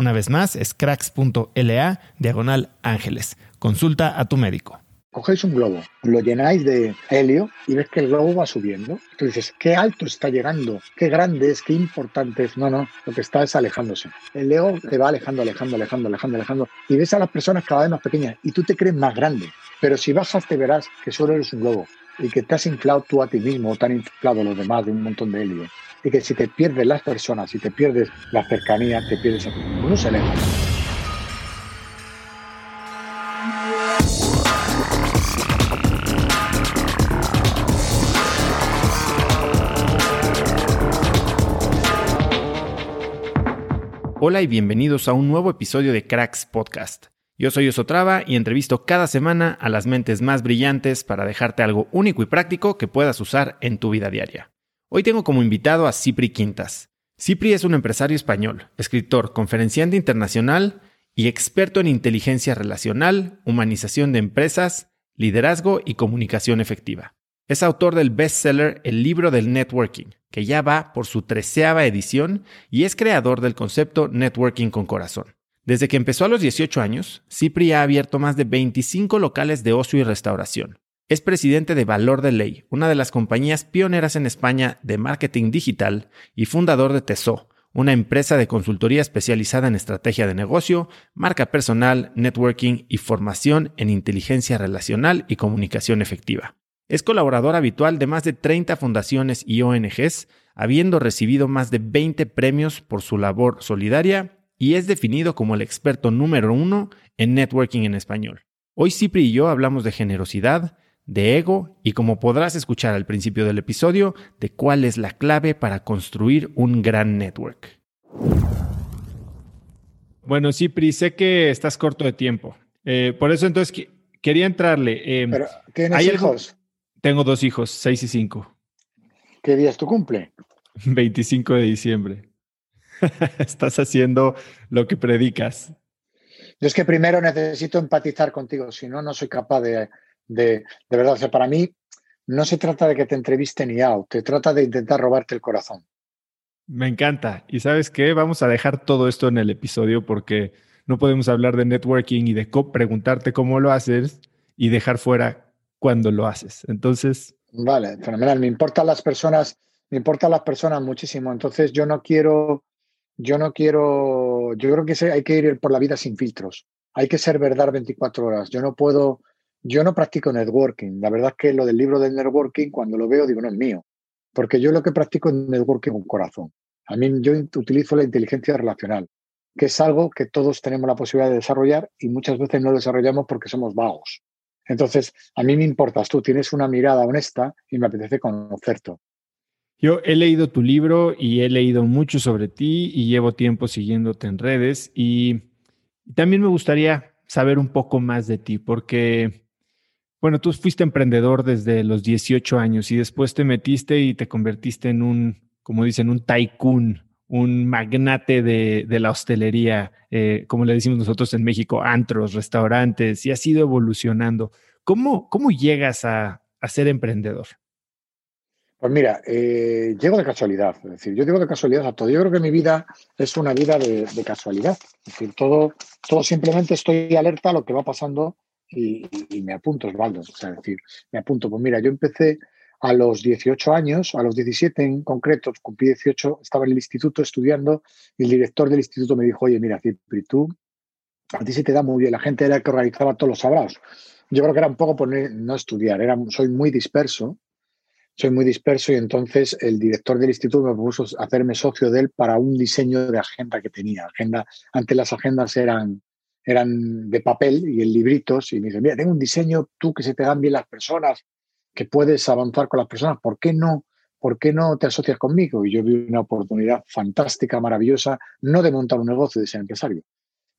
Una vez más, es cracks.la diagonal ángeles. Consulta a tu médico cogéis un globo, lo llenáis de helio y ves que el globo va subiendo. Tú dices, qué alto está llegando, qué grande es, qué importante es. No, no, lo que está es alejándose. El Leo te va alejando, alejando, alejando, alejando, alejando. Y ves a las personas cada vez más pequeñas y tú te crees más grande. Pero si bajas te verás que solo eres un globo y que te has inflado tú a ti mismo o te han inflado los demás de un montón de helio. Y que si te pierdes las personas, si te pierdes la cercanía, te pierdes a ti. Uno se aleja. Hola y bienvenidos a un nuevo episodio de Cracks Podcast. Yo soy Osotrava y entrevisto cada semana a las mentes más brillantes para dejarte algo único y práctico que puedas usar en tu vida diaria. Hoy tengo como invitado a Cipri Quintas. Cipri es un empresario español, escritor, conferenciante internacional y experto en inteligencia relacional, humanización de empresas, liderazgo y comunicación efectiva. Es autor del bestseller El libro del networking, que ya va por su treceava edición y es creador del concepto Networking con Corazón. Desde que empezó a los 18 años, Cipri ha abierto más de 25 locales de ocio y restauración. Es presidente de Valor de Ley, una de las compañías pioneras en España de marketing digital y fundador de Tesó, una empresa de consultoría especializada en estrategia de negocio, marca personal, networking y formación en inteligencia relacional y comunicación efectiva. Es colaborador habitual de más de 30 fundaciones y ONGs, habiendo recibido más de 20 premios por su labor solidaria y es definido como el experto número uno en networking en español. Hoy Cipri y yo hablamos de generosidad, de ego y como podrás escuchar al principio del episodio, de cuál es la clave para construir un gran network. Bueno, Cipri, sé que estás corto de tiempo. Eh, por eso entonces quería entrarle. Eh, Pero, ¿Tienes hijos? Tengo dos hijos, seis y cinco. ¿Qué día es tu cumple? 25 de diciembre. Estás haciendo lo que predicas. Yo es que primero necesito empatizar contigo, si no, no soy capaz de, de, de verdad. O sea, para mí no se trata de que te entreviste ni out, te trata de intentar robarte el corazón. Me encanta. Y sabes qué, vamos a dejar todo esto en el episodio porque no podemos hablar de networking y de preguntarte cómo lo haces y dejar fuera cuando lo haces. Entonces. Vale, fenomenal. Me importan las personas, me importan las personas muchísimo. Entonces yo no quiero, yo no quiero, yo creo que hay que ir por la vida sin filtros. Hay que ser verdad 24 horas. Yo no puedo, yo no practico networking. La verdad es que lo del libro del networking, cuando lo veo, digo, no es mío. Porque yo lo que practico es networking con corazón. A mí yo utilizo la inteligencia relacional, que es algo que todos tenemos la posibilidad de desarrollar y muchas veces no desarrollamos porque somos vagos. Entonces, a mí me importas tú, tienes una mirada honesta y me apetece conocerte. Yo he leído tu libro y he leído mucho sobre ti y llevo tiempo siguiéndote en redes y también me gustaría saber un poco más de ti porque bueno, tú fuiste emprendedor desde los 18 años y después te metiste y te convertiste en un, como dicen, un tycoon, un magnate de, la hostelería, eh, como le decimos nosotros en México, antros, restaurantes, y has ido evolucionando. ¿Cómo, cómo llegas a, ser emprendedor? Pues mira, eh, llego de casualidad. Es decir, yo llego de casualidad a todo. Yo creo que mi vida es una vida de, casualidad. Es decir, todo, todo simplemente estoy alerta a lo que va pasando y, me apunto, Osvaldo. O sea, decir, me apunto. Pues mira, yo empecé a los 18 años, a los 17 en concreto, cumplí 18, estaba en el instituto estudiando y el director del instituto me dijo, oye, mira, Cipri, tú, a ti se te da muy bien, la gente era la que organizaba todos los sabrados. Yo creo que era un poco por no estudiar, soy muy disperso, soy muy disperso y entonces el director del instituto me propuso hacerme socio de él para un diseño de agenda que tenía. Agenda, antes las agendas eran eran de papel y en libritos, y me dice, mira, tengo un diseño, tú que se te dan bien las personas, que puedes avanzar con las personas, ¿por qué no? ¿Por qué no te asocias conmigo? Y yo vi una oportunidad fantástica, maravillosa, no de montar un negocio, de ser empresario.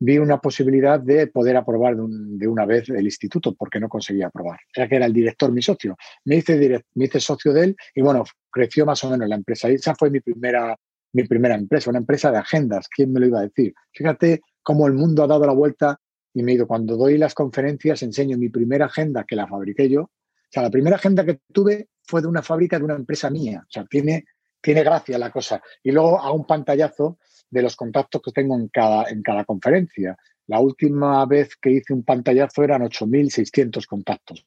Vi una posibilidad de poder aprobar de, una vez el instituto, porque no conseguía aprobar. Ya que era el director mi socio. Me hice, me hice socio de él y bueno, creció más o menos la empresa. Y esa fue mi primera, mi primera empresa, una empresa de agendas. ¿Quién me lo iba a decir? Fíjate cómo el mundo ha dado la vuelta y me he ido. Cuando doy las conferencias, enseño mi primera agenda que la fabriqué yo. O sea, la primera agenda que tuve fue de una fábrica de una empresa mía. O sea, tiene, tiene gracia la cosa. Y luego hago un pantallazo de los contactos que tengo en cada, en cada conferencia. La última vez que hice un pantallazo eran 8.600 contactos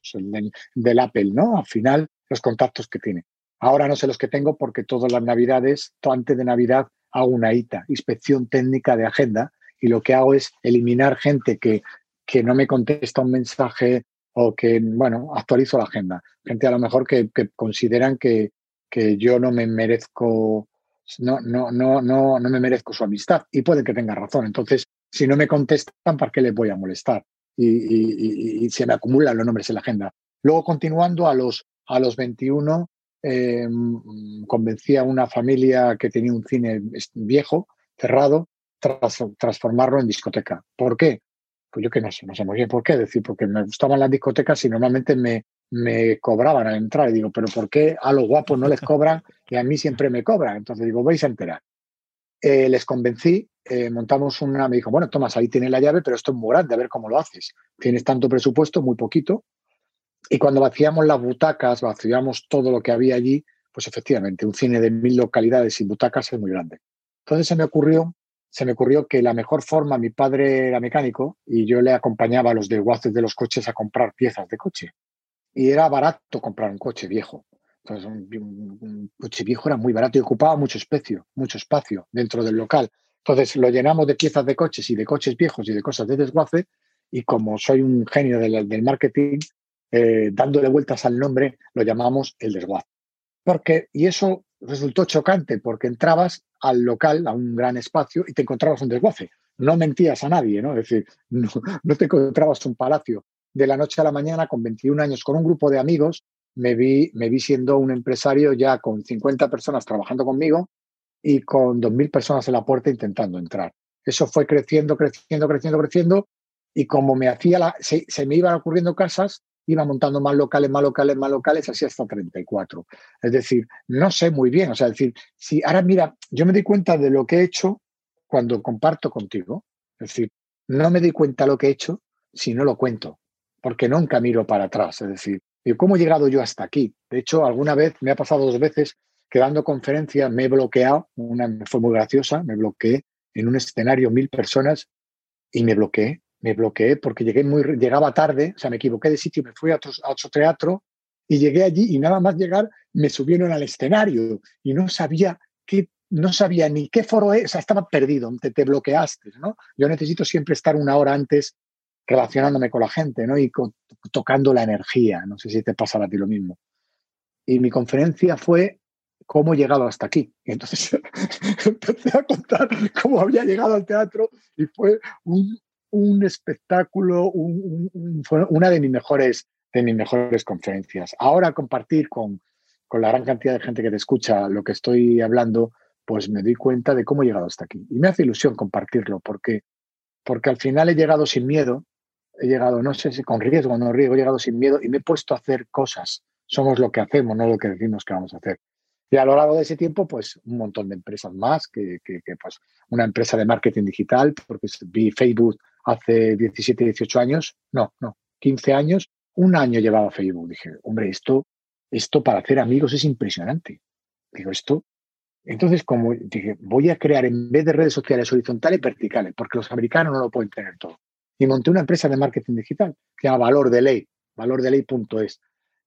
del Apple, ¿no? Al final, los contactos que tiene. Ahora no sé los que tengo porque todas las navidades, antes de Navidad, hago una ITA, inspección técnica de agenda, y lo que hago es eliminar gente que, que no me contesta un mensaje o que, bueno, actualizo la agenda. Gente a lo mejor que, consideran que, que, yo no me merezco, no, no, no, no, no me merezco su amistad y pueden que tenga razón. Entonces, si no me contestan, ¿para qué les voy a molestar? Y, y, se me acumulan los nombres en la agenda. Luego, continuando a los, a los 21, eh, convencí a una familia que tenía un cine viejo, cerrado, transformarlo en discoteca. ¿Por qué? Pues yo que no sé, no sé muy bien por qué decir, porque me gustaban las discotecas y normalmente me, me cobraban al entrar. Y digo, pero ¿por qué a los guapos no les cobran y a mí siempre me cobran? Entonces digo, vais a enterar. Eh, les convencí, eh, montamos una, me dijo, bueno, Tomás, ahí tienes la llave, pero esto es muy grande, a ver cómo lo haces. Tienes tanto presupuesto, muy poquito. Y cuando vaciamos las butacas, vaciamos todo lo que había allí, pues efectivamente, un cine de mil localidades sin butacas es muy grande. Entonces se me ocurrió se me ocurrió que la mejor forma, mi padre era mecánico y yo le acompañaba a los desguaces de los coches a comprar piezas de coche. Y era barato comprar un coche viejo. Entonces, un, coche viejo era muy barato y ocupaba mucho espacio, mucho espacio dentro del local. Entonces, lo llenamos de piezas de coches y de coches viejos y de cosas de desguace. Y como soy un genio del, marketing, eh, dándole vueltas al nombre, lo llamamos el desguace. Porque, y eso resultó chocante porque entrabas al local, a un gran espacio, y te encontrabas un desguace. No mentías a nadie, ¿no? Es decir, no, te encontrabas un palacio. De la noche a la mañana, con 21 años, con un grupo de amigos, me vi, me vi siendo un empresario ya con 50 personas trabajando conmigo y con 2.000 personas en la puerta intentando entrar. Eso fue creciendo, creciendo, creciendo, creciendo. Y como me hacía la, se, me iban ocurriendo casas, iba montando más locales, más locales, más locales, así hasta 34. Es decir, no sé muy bien, o sea, es decir, si ahora mira, yo me di cuenta de lo que he hecho cuando comparto contigo, es decir, no me di cuenta de lo que he hecho si no lo cuento, porque nunca miro para atrás, es decir, ¿cómo he llegado yo hasta aquí? De hecho, alguna vez me ha pasado dos veces que dando conferencia me he bloqueado, una fue muy graciosa, me bloqueé en un escenario mil personas y me bloqueé me bloqueé porque llegué muy, llegaba tarde, o sea, me equivoqué de sitio, me fui a otro, a otro teatro y llegué allí y nada más llegar me subieron al escenario y no sabía qué, no sabía ni qué foro es, o sea, estaba perdido, te, te bloqueaste, ¿no? Yo necesito siempre estar una hora antes relacionándome con la gente, ¿no? Y tocando la energía. No sé si te pasa a ti lo mismo. Y mi conferencia fue cómo he llegado hasta aquí. Y entonces empecé a contar cómo había llegado al teatro y fue un, un espectáculo, fue una de mis mejores de mis mejores conferencias. Ahora compartir con, con la gran cantidad de gente que te escucha lo que estoy hablando, pues me doy cuenta de cómo he llegado hasta aquí. Y me hace ilusión compartirlo, porque, porque al final he llegado sin miedo, he llegado, no sé si con riesgo o no riesgo, he llegado sin miedo y me he puesto a hacer cosas. Somos lo que hacemos, no lo que decimos que vamos a hacer. Y a lo largo de ese tiempo, pues un montón de empresas más, que, pues una empresa de marketing digital, porque vi Facebook hace 17, 18 años, no, no, 15 años, un año llevaba Facebook. Dije, hombre, esto, esto para hacer amigos es impresionante. Digo, esto. Entonces, como dije, voy a crear en vez de redes sociales horizontales, verticales, porque los americanos no lo pueden tener todo. Y monté una empresa de marketing digital que se llama Valor de Ley, valordeley.es.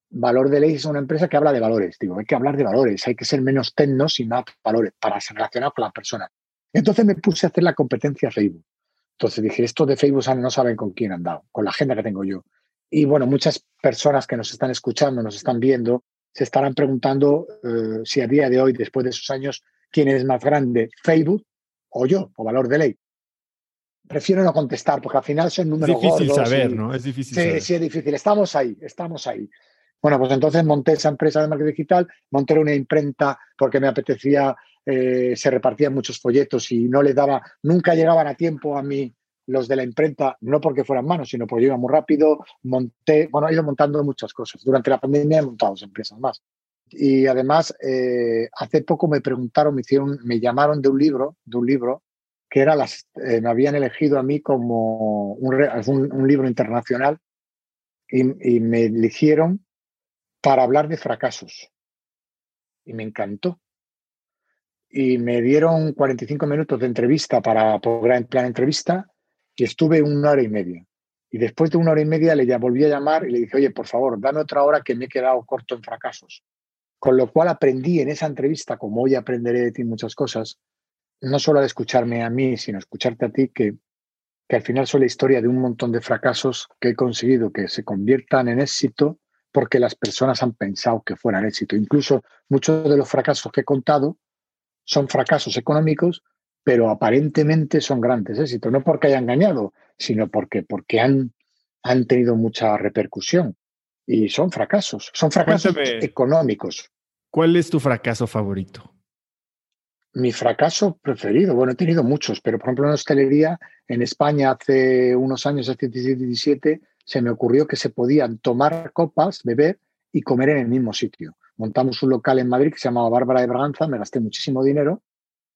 Valor de Ley es una empresa que habla de valores. Digo, hay que hablar de valores, hay que ser menos tecnos y más valores para ser relacionado con la persona. Entonces me puse a hacer la competencia Facebook. Entonces dije, esto de Facebook no saben con quién han dado, con la agenda que tengo yo. Y bueno, muchas personas que nos están escuchando, nos están viendo, se estarán preguntando eh, si a día de hoy, después de esos años, quién es más grande, Facebook o yo, o Valor de Ley. Prefiero no contestar porque al final son números Es difícil saber, ¿no? Es difícil sí, Sí, es difícil. Estamos ahí, estamos ahí. Bueno, pues entonces monté esa empresa de marketing digital, monté una imprenta porque me apetecía, eh, se repartían muchos folletos y no le daba, nunca llegaban a tiempo a mí los de la imprenta, no porque fueran manos, sino porque iba muy rápido, monté, bueno, he ido montando muchas cosas. Durante la pandemia he montado dos empresas más. Y además, eh, hace poco me preguntaron, me hicieron, me llamaron de un libro, de un libro, que era las, eh, me habían elegido a mí como un, libro internacional y, me eligieron para hablar de fracasos. Y me encantó y me dieron 45 minutos de entrevista para poder plan entrevista y estuve una hora y media. Y después de una hora y media le volví a llamar y le dije, oye, por favor, dame otra hora que me he quedado corto en fracasos. Con lo cual aprendí en esa entrevista, como hoy aprenderé de ti muchas cosas, no solo de escucharme a mí, sino escucharte a ti, que, que al final soy la historia de un montón de fracasos que he conseguido que se conviertan en éxito porque las personas han pensado que fueran éxito. Incluso muchos de los fracasos que he contado son fracasos económicos pero aparentemente son grandes éxitos, no porque hayan engañado, sino porque, porque han, han tenido mucha repercusión. Y son fracasos, son fracasos económicos. ¿Cuál es tu fracaso favorito? Mi fracaso preferido, bueno, he tenido muchos, pero por ejemplo en hostelería en España hace unos años, hace 17, 17, se me ocurrió que se podían tomar copas, beber y comer en el mismo sitio. Montamos un local en Madrid que se llamaba Bárbara de Braganza, me gasté muchísimo dinero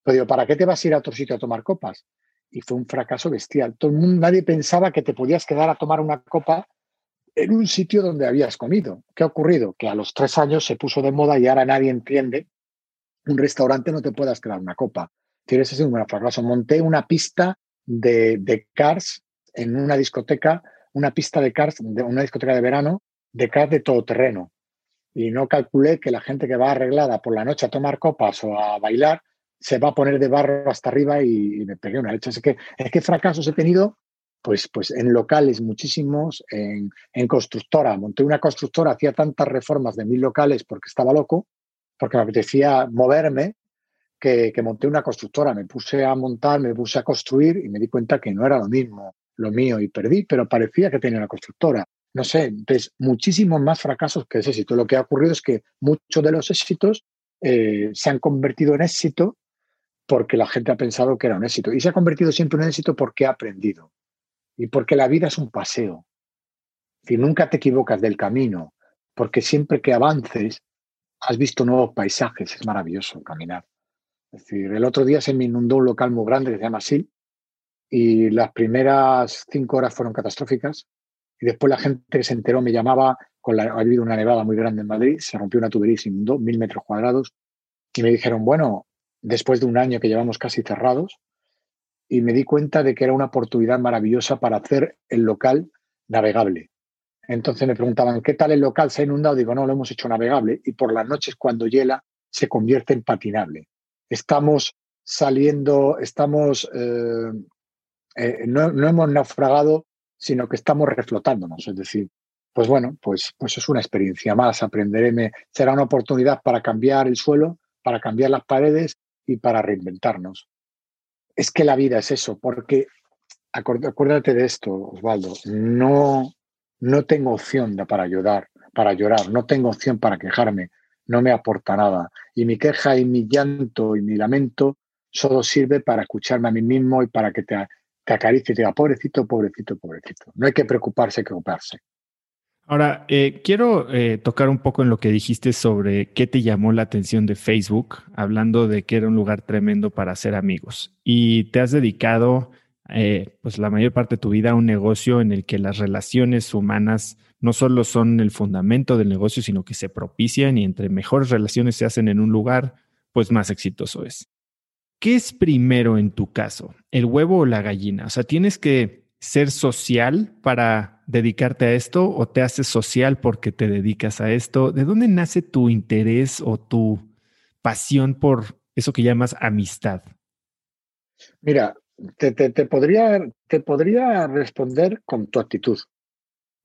pero digo, ¿para qué te vas a ir a otro sitio a tomar copas? Y fue un fracaso bestial. Todo el mundo, nadie pensaba que te podías quedar a tomar una copa en un sitio donde habías comido. ¿Qué ha ocurrido? Que a los tres años se puso de moda y ahora nadie entiende. Un restaurante no te puedas quedar una copa. Tienes ese un fracaso. Monté una pista de, de cars en una discoteca, una pista de cars, de una discoteca de verano, de cars de todo terreno. Y no calculé que la gente que va arreglada por la noche a tomar copas o a bailar se va a poner de barro hasta arriba y, me pegué una leche. Es que, es que fracasos he tenido pues, pues en locales muchísimos, en, en, constructora. Monté una constructora, hacía tantas reformas de mil locales porque estaba loco, porque me apetecía moverme, que, monté una constructora. Me puse a montar, me puse a construir y me di cuenta que no era lo mismo lo mío y perdí, pero parecía que tenía una constructora. No sé, entonces muchísimos más fracasos que ese éxito. Lo que ha ocurrido es que muchos de los éxitos eh, se han convertido en éxito porque la gente ha pensado que era un éxito. Y se ha convertido siempre en éxito porque ha aprendido. Y porque la vida es un paseo. Si nunca te equivocas del camino, porque siempre que avances has visto nuevos paisajes, es maravilloso caminar. Es decir, el otro día se me inundó un local muy grande que se llama Sil y las primeras cinco horas fueron catastróficas y después la gente se enteró, me llamaba, con la, ha habido una nevada muy grande en Madrid, se rompió una tubería y se inundó mil metros cuadrados y me dijeron, bueno, después de un año que llevamos casi cerrados, y me di cuenta de que era una oportunidad maravillosa para hacer el local navegable. Entonces me preguntaban, ¿qué tal el local? ¿Se ha inundado? Digo, no, lo hemos hecho navegable y por las noches cuando hiela se convierte en patinable. Estamos saliendo, estamos, eh, eh, no, hemos naufragado, sino que estamos reflotándonos. Es decir, pues bueno, pues, pues es una experiencia más, aprenderé, será una oportunidad para cambiar el suelo, para cambiar las paredes y para reinventarnos. Es que la vida es eso, porque acuérdate de esto, Osvaldo, no, no tengo opción para ayudar, para llorar, no tengo opción para quejarme, no me aporta nada. Y mi queja y mi llanto y mi lamento solo sirve para escucharme a mí mismo y para que te, te acaricie y te diga, pobrecito, pobrecito, pobrecito. No hay que preocuparse, que ocuparse. Ahora, eh, quiero eh, tocar un poco en lo que dijiste sobre qué te llamó la atención de Facebook, hablando de que era un lugar tremendo para hacer amigos. Y te has dedicado, eh, pues la mayor parte de tu vida un negocio en el que las relaciones humanas no solo son el fundamento del negocio, sino que se propician y entre mejores relaciones se hacen en un lugar, pues más exitoso es. ¿Qué es primero en tu caso, el huevo o la gallina? O sea, tienes que ser social para dedicarte a esto o te haces social porque te dedicas a esto? ¿De dónde nace tu interés o tu pasión por eso que llamas amistad? Mira, te, podría, te podría responder con tu actitud.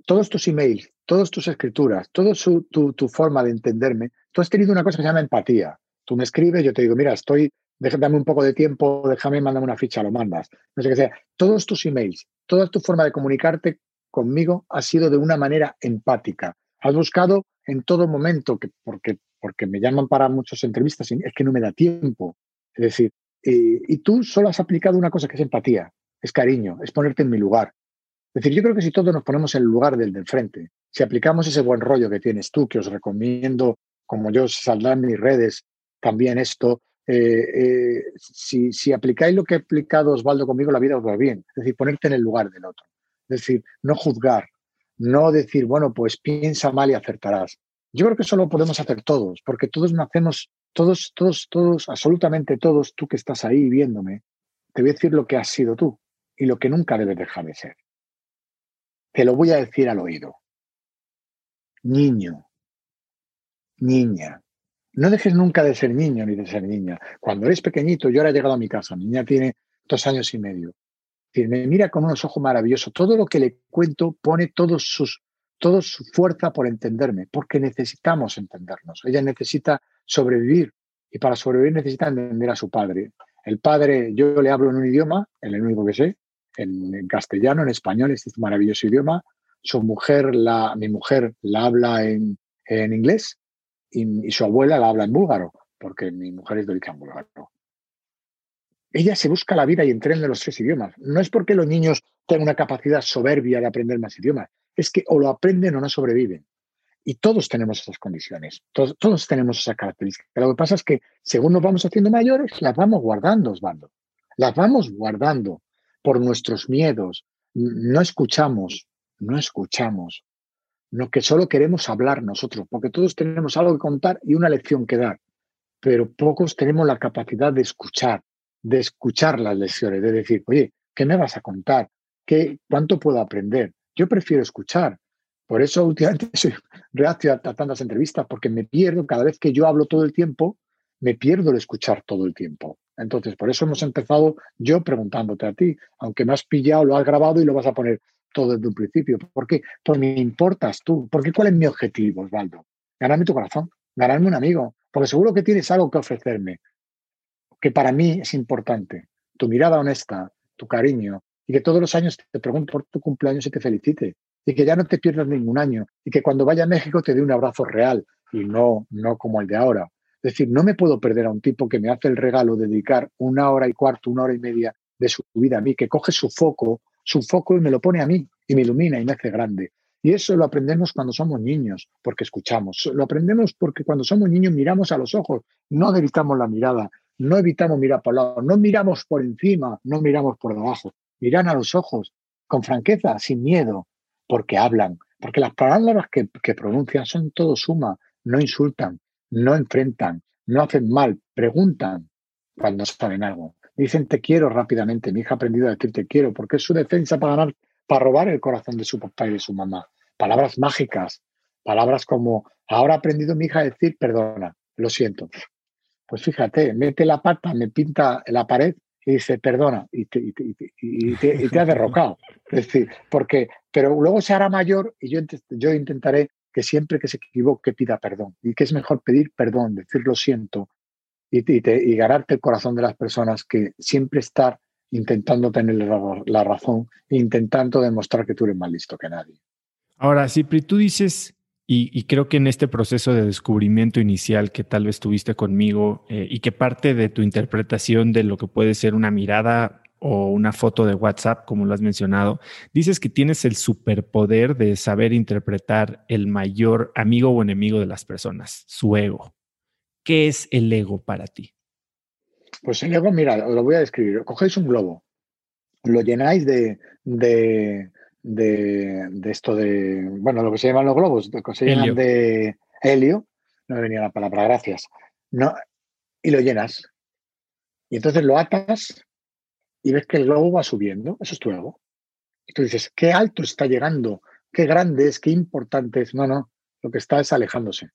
Todos tus emails, todas tus escrituras, toda tu, tu, forma de entenderme, tú has tenido una cosa que se llama empatía. Tú me escribes, yo te digo, mira, estoy, déjame un poco de tiempo, déjame, mándame una ficha, lo mandas. No sé qué sea. Todos tus emails, toda tu forma de comunicarte conmigo ha sido de una manera empática. Has buscado en todo momento, que, porque, porque me llaman para muchas entrevistas, es que no me da tiempo. Es decir, y tú solo has aplicado una cosa que es empatía, es cariño, es ponerte en mi lugar. Es decir, yo creo que si todos nos ponemos en el lugar del del frente, si aplicamos ese buen rollo que tienes tú, que os recomiendo, como yo saldrá en mis redes, también esto, eh, eh, si, si, aplicáis lo que ha aplicado Osvaldo conmigo, la vida os va bien. Es decir, ponerte en el lugar del otro. Es decir, no juzgar, no decir, bueno, pues piensa mal y acertarás. Yo creo que eso lo podemos hacer todos, porque todos nacemos, todos, todos, todos, absolutamente todos, tú que estás ahí viéndome, te voy a decir lo que has sido tú y lo que nunca debes dejar de ser. Te lo voy a decir al oído. Niño, niña, no dejes nunca de ser niño ni de ser niña. Cuando eres pequeñito, yo ahora he llegado a mi casa, niña tiene dos años y medio me mira con unos ojos maravillosos. Todo lo que le cuento pone todos sus, toda su fuerza por entenderme, porque necesitamos entendernos. Ella necesita sobrevivir y para sobrevivir necesita entender a su padre. El padre, yo le hablo en un idioma, el único que sé, en, castellano, en español, este es un maravilloso idioma. Su mujer, la, mi mujer, la habla en, en inglés y, y, su abuela la habla en búlgaro, porque mi mujer es de origen búlgaro ella se busca la vida y entrena los tres idiomas. No es porque los niños tengan una capacidad soberbia de aprender más idiomas, es que o lo aprenden o no sobreviven. Y todos tenemos esas condiciones, todos, todos tenemos esas características. Lo que pasa es que según nos vamos haciendo mayores, las vamos guardando, Osvaldo. Las vamos guardando por nuestros miedos. No escuchamos, no escuchamos. No que solo queremos hablar nosotros, porque todos tenemos algo que contar y una lección que dar, pero pocos tenemos la capacidad de escuchar, de escuchar las lecciones, de decir, oye, ¿qué me vas a contar? ¿Qué, ¿Cuánto puedo aprender? Yo prefiero escuchar. Por eso últimamente soy reaccio a, tantas entrevistas, porque me pierdo, cada vez que yo hablo todo el tiempo, me pierdo el escuchar todo el tiempo. Entonces, por eso hemos empezado yo preguntándote a ti, aunque me has pillado, lo has grabado y lo vas a poner todo desde un principio. ¿Por qué? Porque me importas tú. Porque ¿cuál es mi objetivo, Osvaldo? Ganarme tu corazón, ganarme un amigo, porque seguro que tienes algo que ofrecerme que para mí es importante. Tu mirada honesta, tu cariño, y que todos los años te pregunto por tu cumpleaños y te felicite, y que ya no te pierdas ningún año, y que cuando vaya a México te dé un abrazo real y no, no como el de ahora. Es decir, no me puedo perder a un tipo que me hace el regalo de dedicar una hora y cuarto, una hora y media de su vida a mí, que coge su foco, su foco y me lo pone a mí y me ilumina y me hace grande. Y eso lo aprendemos cuando somos niños, porque escuchamos. Lo aprendemos porque cuando somos niños miramos a los ojos, no dedicamos la mirada, no evitamos mirar por lado, no miramos por encima, no miramos por debajo, miran a los ojos con franqueza, sin miedo, porque hablan, porque las palabras que, pronuncian son todo suma, no insultan, no enfrentan, no hacen mal, preguntan cuando saben algo. Dicen te quiero rápidamente. Mi hija ha aprendido a decir te quiero porque es su defensa para ganar, para robar el corazón de su papá y de su mamá. Palabras mágicas, palabras como ahora ha aprendido mi hija a decir perdona, lo siento. Pues fíjate, mete la pata, me pinta la pared y dice, perdona, y te, y derrocado. Es decir, porque, pero luego se hará mayor y yo, yo intentaré que siempre que se equivoque pida perdón. Y que es mejor pedir perdón, decir lo siento y, y, ganarte el corazón de las personas que siempre estar intentando tener la, razón e intentando demostrar que tú eres más listo que nadie. Ahora, Cipri, tú dices, y, creo que en este proceso de descubrimiento inicial que tal vez tuviste conmigo eh, y que parte de tu interpretación de lo que puede ser una mirada o una foto de WhatsApp, como lo has mencionado, dices que tienes el superpoder de saber interpretar el mayor amigo o enemigo de las personas, su ego. ¿Qué es el ego para ti? Pues el ego, mira, lo voy a describir. Cogéis un globo, lo llenáis de, de, de, esto de, bueno, lo que se llaman los globos, lo que se llaman de helio, no me venía la palabra, gracias, no, y lo llenas. Y entonces lo atas y ves que el globo va subiendo, eso es tu ego. Y tú dices, qué alto está llegando, qué grande es, qué importante es. No, no, lo que está es alejándose.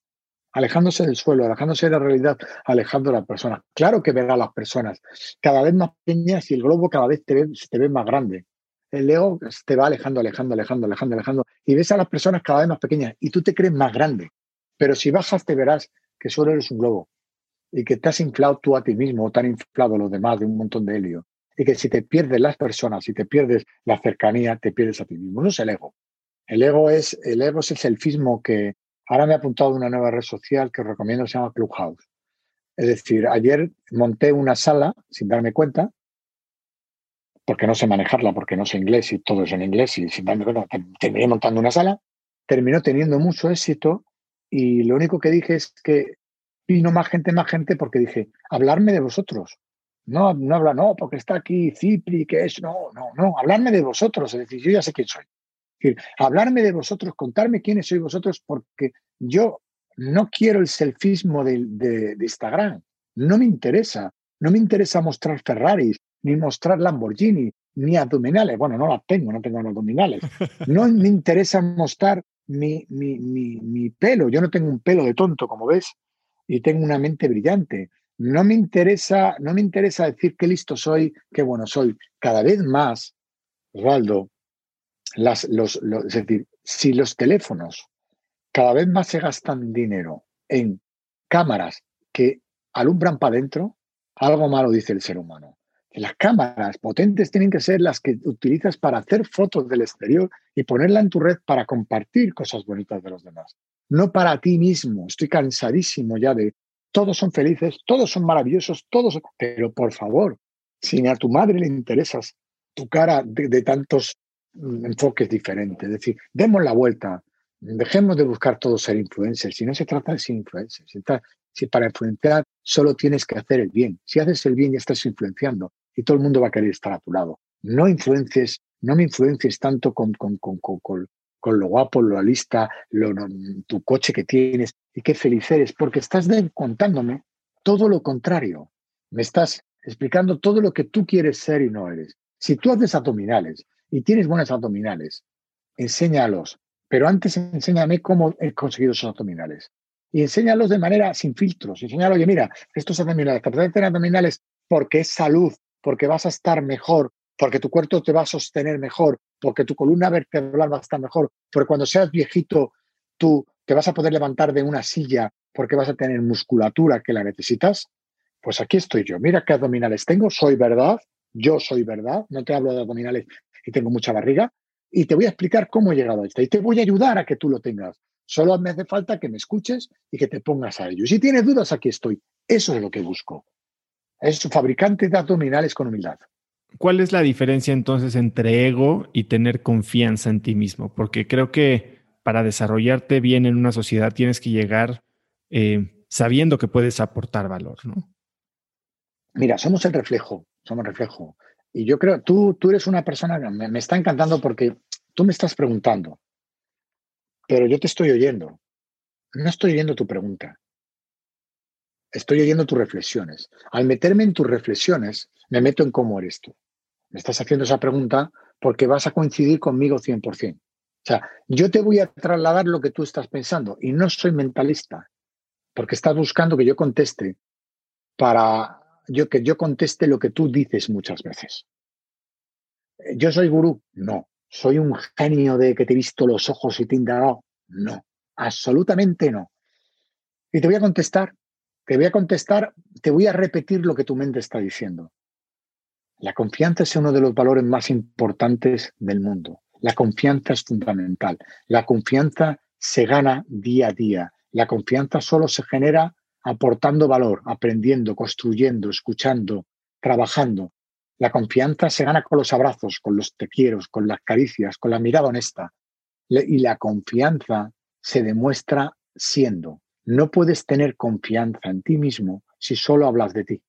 Alejándose del suelo, alejándose de la realidad, alejando a la persona. Claro que verá a las personas cada vez más pequeñas y el globo cada vez te ve, te ve más grande. El ego te va alejando, alejando, alejando, alejando, alejando. Y ves a las personas cada vez más pequeñas y tú te crees más grande. Pero si bajas te verás que solo eres un globo y que te has inflado tú a ti mismo o te han inflado los demás de un montón de helio y que si te pierdes las personas, si te pierdes la cercanía, te pierdes a ti mismo. No es el ego. El ego es el ego es el selfismo que ahora me ha apuntado una nueva red social que os recomiendo, se llama Clubhouse. Es decir, ayer monté una sala sin darme cuenta, porque no sé manejarla, porque no sé inglés y todo es en inglés, y sin terminé montando una sala, terminó teniendo mucho éxito y lo único que dije es que vino más gente, más gente, porque dije, hablarme de vosotros. No, no habla, no, porque está aquí Cipri, que es, no, no, no, hablarme de vosotros, es decir, yo ya sé quién soy. Hablarme de vosotros, contarme quiénes sois vosotros, porque yo no quiero el selfismo de, de, Instagram, no me interesa, no me interesa mostrar Ferraris, ni mostrar Lamborghini, ni abdominales, bueno, no las tengo, no tengo abdominales, no me interesa mostrar mi, mi, mi, mi pelo, yo no tengo un pelo de tonto, como ves, y tengo una mente brillante no me interesa, no me interesa decir qué listo soy, qué bueno soy. Cada vez más, Osvaldo, las, los, es decir, si los teléfonos cada vez más se gastan dinero en cámaras que alumbran para adentro, algo malo dice el ser humano. Las cámaras potentes tienen que ser las que utilizas para hacer fotos del exterior y ponerla en tu red para compartir cosas bonitas de los demás. No para ti mismo. Estoy cansadísimo ya de todos son felices, todos son maravillosos, todos, pero por favor, si a tu madre le interesas tu cara de, tantos mm, enfoques diferentes, es decir, demos la vuelta, dejemos de buscar todos ser influencers, si no se trata de ser influencers, si para influenciar solo tienes que hacer el bien, si haces el bien ya estás influenciando y todo el mundo va a querer estar a tu lado. No influencies, no me influencies tanto con, con, con, con, con lo guapo, lo lista, lo, tu coche que tienes y qué feliz eres, porque estás contándome todo lo contrario. Me estás explicando todo lo que tú quieres ser y no eres. Si tú haces abdominales y tienes buenas abdominales, enséñalos, pero antes enséñame cómo he conseguido esos abdominales. Y enséñalos de manera sin filtros. Enséñalo, oye, mira, estos abdominales, te tener abdominales porque es salud, porque vas a estar mejor, porque tu cuerpo te va a sostener mejor, porque tu columna vertebral va a estar mejor, porque cuando seas viejito tú te vas a poder levantar de una silla porque vas a tener musculatura que la necesitas, pues aquí estoy yo. Mira qué abdominales tengo, soy verdad, yo soy verdad, no te hablo de abdominales y tengo mucha barriga, y te voy a explicar cómo he llegado a esto y te voy a ayudar a que tú lo tengas. Solo me hace falta que me escuches y que te pongas a ello. Y si tienes dudas, aquí estoy. Eso es lo que busco. Es fabricante de abdominales con humildad. ¿Cuál es la diferencia entonces entre ego y tener confianza en ti mismo? Porque creo que para desarrollarte bien en una sociedad tienes que llegar eh, sabiendo que puedes aportar valor, ¿no? Mira, somos el reflejo, somos reflejo. Y yo creo, tú, tú eres una persona, me, me está encantando porque tú me estás preguntando, pero yo te estoy oyendo. No estoy oyendo tu pregunta. Estoy oyendo tus reflexiones. Al meterme en tus reflexiones, me meto en cómo eres tú. Me estás haciendo esa pregunta porque vas a coincidir conmigo 100%. O sea, yo te voy a trasladar lo que tú estás pensando y no soy mentalista, porque estás buscando que yo conteste para yo, que yo conteste lo que tú dices muchas veces. ¿Yo soy gurú? No. ¿Soy un genio de que te he visto los ojos y te he indagado? No, absolutamente no. Y te voy a contestar, te voy a contestar, te voy a repetir lo que tu mente está diciendo. La confianza es uno de los valores más importantes del mundo. La confianza es fundamental. La confianza se gana día a día. La confianza solo se genera aportando valor, aprendiendo, construyendo, escuchando, trabajando. La confianza se gana con los abrazos, con los te quiero, con las caricias, con la mirada honesta. Y la confianza se demuestra siendo. No puedes tener confianza en ti mismo si solo hablas de ti.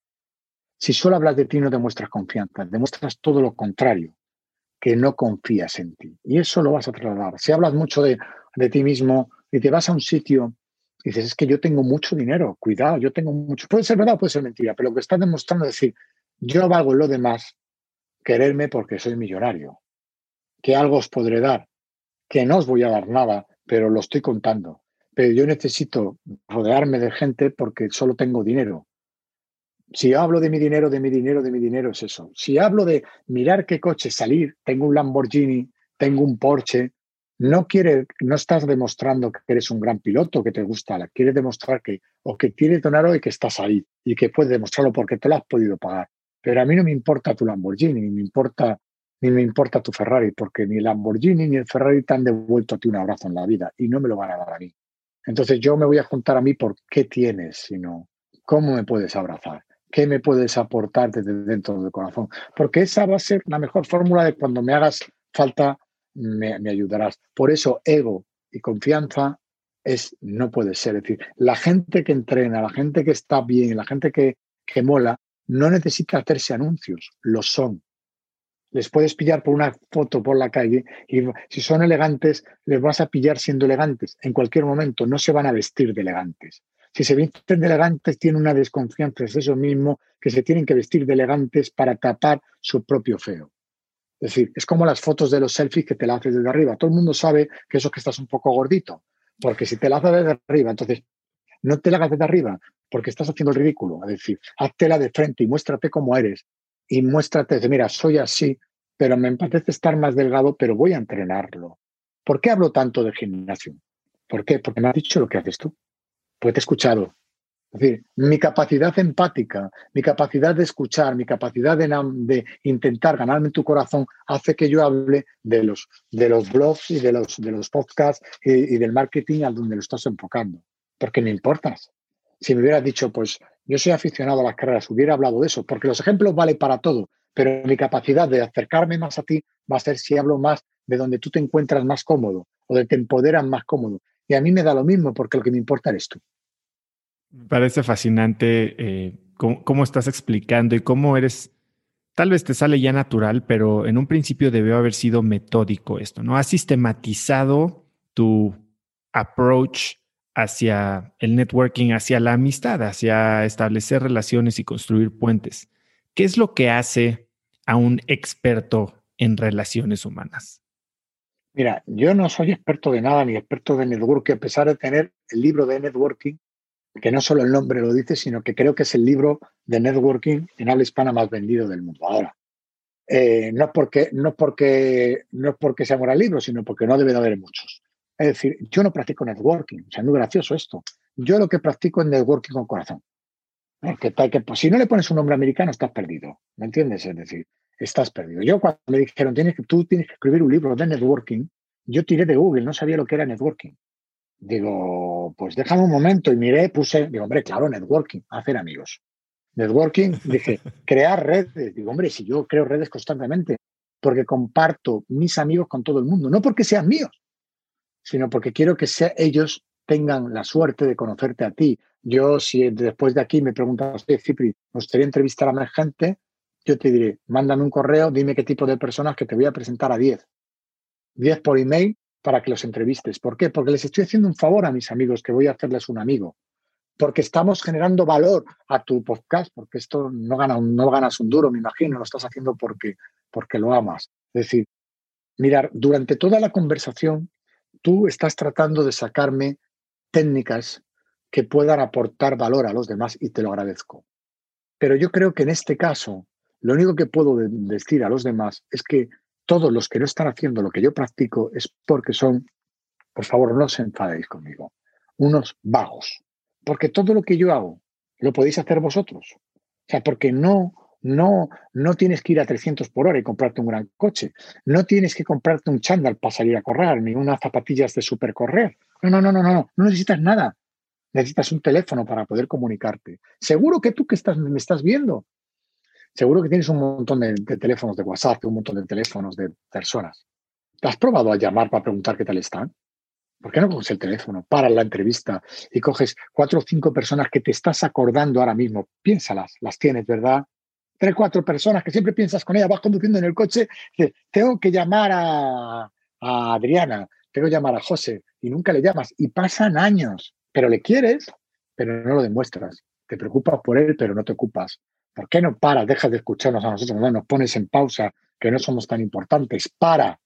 Si solo hablas de ti no demuestras confianza, demuestras todo lo contrario, que no confías en ti. Y eso lo vas a trasladar. Si hablas mucho de, de ti mismo y te vas a un sitio y dices, es que yo tengo mucho dinero, cuidado, yo tengo mucho. Puede ser verdad, puede ser mentira, pero lo que estás demostrando es decir, yo valgo lo demás, quererme porque soy millonario, que algo os podré dar, que no os voy a dar nada, pero lo estoy contando. Pero yo necesito rodearme de gente porque solo tengo dinero. Si hablo de mi dinero, de mi dinero, de mi dinero, es eso. Si hablo de mirar qué coche salir, tengo un Lamborghini, tengo un Porsche, no quiere, no estás demostrando que eres un gran piloto, que te gusta, quieres demostrar que, o que tienes dinero y que estás ahí, y que puedes demostrarlo porque te lo has podido pagar. Pero a mí no me importa tu Lamborghini, ni me importa, ni me importa tu Ferrari, porque ni el Lamborghini ni el Ferrari te han devuelto a ti un abrazo en la vida y no me lo van a dar a mí. Entonces yo me voy a juntar a mí por qué tienes, sino cómo me puedes abrazar, qué me puedes aportar desde dentro del corazón. Porque esa va a ser la mejor fórmula de cuando me hagas falta me, ayudarás. Por eso, ego y confianza es, no puede ser. Es decir, la gente que entrena, la gente que está bien, la gente que, que mola, no necesita hacerse anuncios, lo son. Les puedes pillar por una foto por la calle y si son elegantes, les vas a pillar siendo elegantes. En cualquier momento no se van a vestir de elegantes. Si se visten de elegantes, tienen una desconfianza, es eso mismo, que se tienen que vestir de elegantes para tapar su propio feo. Es decir, es como las fotos de los selfies que te la haces desde arriba. Todo el mundo sabe que eso es que estás un poco gordito, porque si te la haces desde arriba, entonces no te la hagas desde arriba porque estás haciendo el ridículo. Es decir, háztela de frente y muéstrate cómo eres. Y muéstrate, de, mira, soy así, pero me parece estar más delgado, pero voy a entrenarlo. ¿Por qué hablo tanto de gimnasio? ¿Por qué? Porque me has dicho lo que haces tú. Pues te he escuchado. Es decir, mi capacidad empática, mi capacidad de escuchar, mi capacidad de, intentar ganarme tu corazón hace que yo hable de los, de los blogs y de los, de los podcasts y, del marketing al donde lo estás enfocando. Porque me importas. Si me hubieras dicho, pues yo soy aficionado a las carreras, hubiera hablado de eso, porque los ejemplos valen para todo, pero mi capacidad de acercarme más a ti va a ser si hablo más de donde tú te encuentras más cómodo o de te empoderan más cómodo. Y a mí me da lo mismo porque lo que me importa eres tú. Me parece fascinante eh, cómo, estás explicando y cómo eres, tal vez te sale ya natural, pero en un principio debió haber sido metódico esto, ¿no? Has sistematizado tu approach hacia el networking, hacia la amistad, hacia establecer relaciones y construir puentes. ¿Qué es lo que hace a un experto en relaciones humanas? Mira, yo no soy experto de nada ni experto de networking, a pesar de tener el libro de networking que no solo el nombre lo dice, sino que creo que es el libro de networking en habla hispana más vendido del mundo. Ahora, eh, no, es porque, no, porque, no es porque sea el libro, sino porque no debe de haber muchos. Es decir, yo no practico networking, o sea, es muy gracioso esto. Yo lo que practico es networking con corazón. Porque que, pues, si no le pones un nombre americano, estás perdido. ¿Me entiendes? Es decir, estás perdido. Yo cuando me dijeron, tienes que, tú tienes que escribir un libro de networking, yo tiré de Google, no sabía lo que era networking. Digo, pues déjame un momento y miré, puse, digo, hombre, claro, networking, hacer amigos. Networking, dije, crear redes. Digo, hombre, si yo creo redes constantemente, porque comparto mis amigos con todo el mundo, no porque sean míos, sino porque quiero que sea, ellos tengan la suerte de conocerte a ti. Yo, si después de aquí me preguntas, Cipri, me gustaría entrevistar a más gente, yo te diré, mándame un correo, dime qué tipo de personas que te voy a presentar a 10. 10 por email para que los entrevistes. ¿Por qué? Porque les estoy haciendo un favor a mis amigos, que voy a hacerles un amigo. Porque estamos generando valor a tu podcast, porque esto no, gana, no ganas un duro, me imagino, lo estás haciendo porque, porque lo amas. Es decir, mirar, durante toda la conversación, tú estás tratando de sacarme técnicas que puedan aportar valor a los demás y te lo agradezco. Pero yo creo que en este caso, lo único que puedo decir a los demás es que todos los que no están haciendo lo que yo practico es porque son, por favor, no os enfadéis conmigo, unos vagos. Porque todo lo que yo hago lo podéis hacer vosotros. O sea, porque no, no, no tienes que ir a 300 por hora y comprarte un gran coche. No tienes que comprarte un chándal para salir a correr, ni unas zapatillas de supercorrer. No, no, no, no, no, no necesitas nada. Necesitas un teléfono para poder comunicarte. Seguro que tú que me estás viendo, seguro que tienes un montón de, teléfonos de WhatsApp, un montón de teléfonos de personas. ¿Te has probado a llamar para preguntar qué tal están? ¿Por qué no coges el teléfono, paras la entrevista y coges cuatro o cinco personas que te estás acordando ahora mismo? Piénsalas, las tienes, ¿verdad? Tres, cuatro personas que siempre piensas con ellas, vas conduciendo en el coche, dices, tengo que llamar a, a Adriana, tengo que llamar a José, y nunca le llamas. Y pasan años, pero le quieres, pero no lo demuestras. Te preocupas por él, pero no te ocupas. ¿Por qué no paras? Dejas de escucharnos a nosotros, no nos pones en pausa, que no somos tan importantes. Para,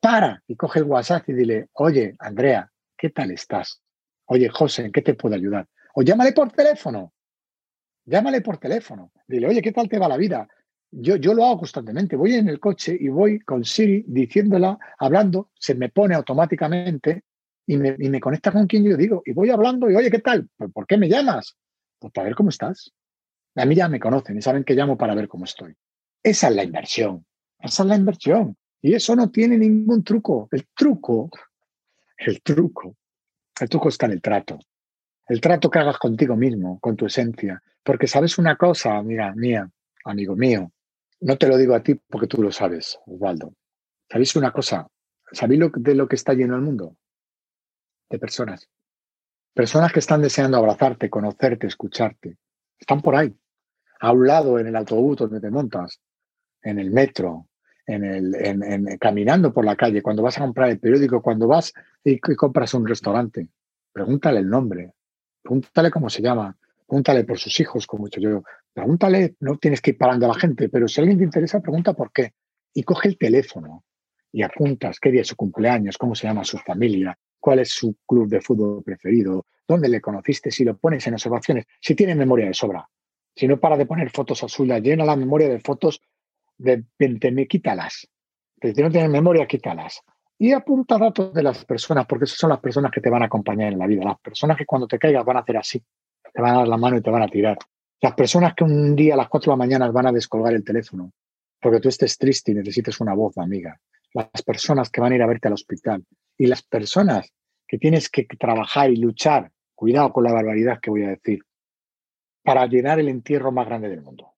para y coge el WhatsApp y dile, oye, Andrea, ¿qué tal estás? Oye, José, ¿en qué te puedo ayudar? O llámale por teléfono. Llámale por teléfono. Dile, oye, ¿qué tal te va la vida? Yo, yo lo hago constantemente. Voy en el coche y voy con Siri diciéndola, hablando, se me pone automáticamente y me, y me conecta con quien yo digo. Y voy hablando y, oye, ¿qué tal? ¿Por qué me llamas? Pues para ver cómo estás. A mí ya me conocen y saben que llamo para ver cómo estoy. Esa es la inversión. Esa es la inversión. Y eso no tiene ningún truco. El truco, el truco, el truco está en el trato. El trato que hagas contigo mismo, con tu esencia. Porque sabes una cosa, mira, mía, amigo mío, no te lo digo a ti porque tú lo sabes, Osvaldo. ¿Sabéis una cosa? ¿Sabéis lo, de lo que está lleno el mundo? De personas. Personas que están deseando abrazarte, conocerte, escucharte. Están por ahí. A un lado en el autobús donde te montas, en el metro, en el, en, caminando por la calle, cuando vas a comprar el periódico, cuando vas y, compras un restaurante, pregúntale el nombre, pregúntale cómo se llama, pregúntale por sus hijos, como he hecho yo, pregúntale, no tienes que ir parando a la gente, pero si alguien te interesa, pregunta por qué. Y coge el teléfono y apuntas qué día es su cumpleaños, cómo se llama su familia, cuál es su club de fútbol preferido, dónde le conociste, si lo pones en observaciones, si tiene memoria de sobra. Si no para de poner fotos azules, llena la memoria de fotos de 20.000, quítalas. Si no tienes memoria, quítalas. Y apunta datos de las personas, porque esas son las personas que te van a acompañar en la vida. Las personas que cuando te caigas van a hacer así. Te van a dar la mano y te van a tirar. Las personas que un día a las 4 de la mañana van a descolgar el teléfono porque tú estés triste y necesites una voz amiga. Las personas que van a ir a verte al hospital. Y las personas que tienes que trabajar y luchar, cuidado con la barbaridad que voy a decir, para llenar el entierro más grande del mundo.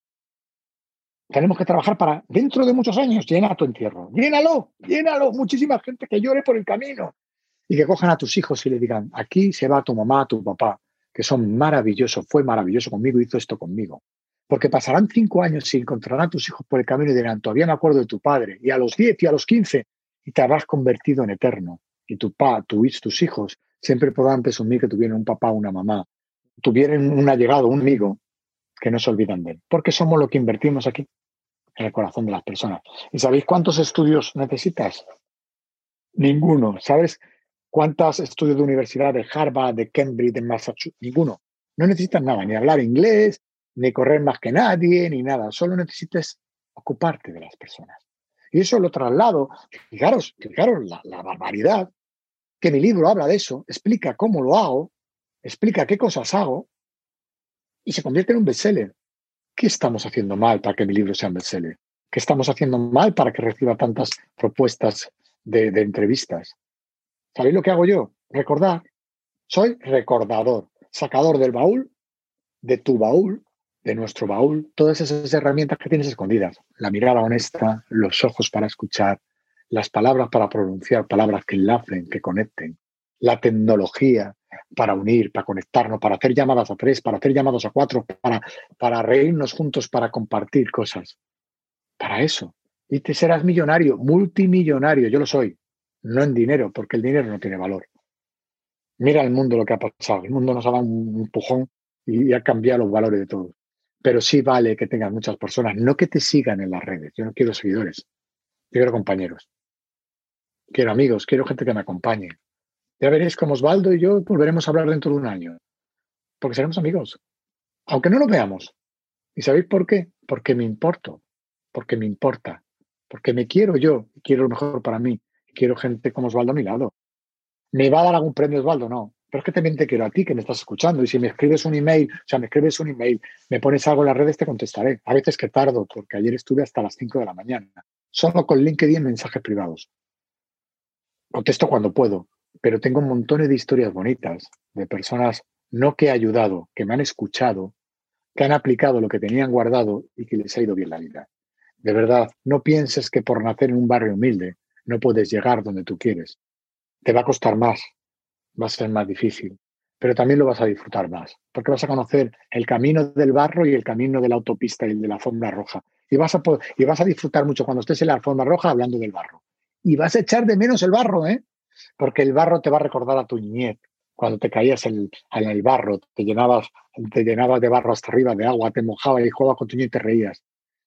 Tenemos que trabajar para, dentro de muchos años, llena tu entierro. Llénalo, llénalo. Muchísima gente que llore por el camino. Y que cojan a tus hijos y le digan, aquí se va tu mamá, tu papá, que son maravillosos, fue maravilloso conmigo, hizo esto conmigo. Porque pasarán cinco años y encontrarán a tus hijos por el camino y dirán, todavía me acuerdo de tu padre. Y a los diez y a los quince, y te habrás convertido en eterno. Y tu pa, tu, tus hijos siempre podrán presumir que tuvieron un papá una mamá, tuvieron un allegado, un amigo, que no se olvidan de él, porque somos lo que invertimos aquí en el corazón de las personas. ¿Y sabéis cuántos estudios necesitas? Ninguno. ¿Sabes cuántos estudios de universidad de Harvard, de Cambridge, de Massachusetts? Ninguno. No necesitas nada, ni hablar inglés, ni correr más que nadie, ni nada. Solo necesitas ocuparte de las personas. Y eso lo traslado. Fijaros, fijaros la, la barbaridad, que mi libro habla de eso, explica cómo lo hago, explica qué cosas hago, y se convierte en un bestseller. ¿Qué estamos haciendo mal para que mi libro sea un bestseller? ¿Qué estamos haciendo mal para que reciba tantas propuestas de, entrevistas? ¿Sabéis lo que hago yo? Recordar. Soy recordador, sacador del baúl, de tu baúl, de nuestro baúl, todas esas herramientas que tienes escondidas. La mirada honesta, los ojos para escuchar, las palabras para pronunciar, palabras que enlacen, que conecten, la tecnología, para unir, para conectarnos, para hacer llamadas a tres, para hacer llamadas a cuatro, para, reírnos juntos, para compartir cosas. Para eso. Y te serás millonario, multimillonario. Yo lo soy. No en dinero, porque el dinero no tiene valor. Mira el mundo lo que ha pasado. El mundo nos ha dado un empujón y ha cambiado los valores de todos. Pero sí vale que tengas muchas personas, no que te sigan en las redes. Yo no quiero seguidores. Yo quiero compañeros. Quiero amigos, quiero gente que me acompañe, ya veréis como Osvaldo y yo volveremos a hablar dentro de un año, porque seremos amigos, aunque no nos veamos, ¿Y sabéis por qué? Porque me importo, porque me importa, porque me quiero yo, quiero lo mejor para mí, quiero gente como Osvaldo a mi lado. ¿Me va a dar algún premio Osvaldo? No. Pero es que también te quiero a ti que me estás escuchando. Y si me escribes un email, o sea, me escribes un email, me pones algo en las redes, te contestaré. A veces que tardo, porque ayer estuve hasta las 5 de la mañana. Solo con LinkedIn mensajes privados. Contesto cuando puedo, pero tengo montón de historias bonitas de personas no que he ayudado, que me han escuchado, que han aplicado lo que tenían guardado y que les ha ido bien la vida. De verdad, no pienses que por nacer en un barrio humilde no puedes llegar donde tú quieres. Te va a costar más, va a ser más difícil, pero también lo vas a disfrutar más, porque vas a conocer el camino del barro y el camino de la autopista y el de la alfombra roja. Y vas, a y vas a disfrutar mucho cuando estés en la alfombra roja hablando del barro. Y vas a echar de menos el barro, ¿eh? Porque el barro te va a recordar a tu niñez, cuando te caías en, el barro, te llenabas, te llenabas de barro hasta arriba, de agua, te mojabas y jugabas con tu niño y te reías.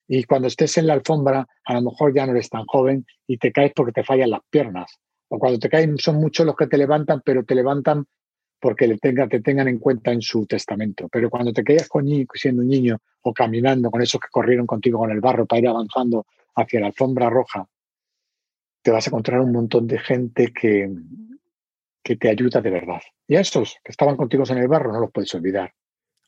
Y cuando estés en la alfombra, a lo mejor ya no eres tan joven y te caes porque te fallan las piernas o cuando te caen son muchos los que te levantan, pero te levantan porque le te tengan en cuenta en su testamento. Pero cuando te caes con, siendo un niño o caminando con esos que corrieron contigo con el barro para ir avanzando hacia la alfombra roja, te vas a encontrar un montón de gente que, que te ayuda de verdad. Y a esos que estaban contigo en el barro no los puedes olvidar.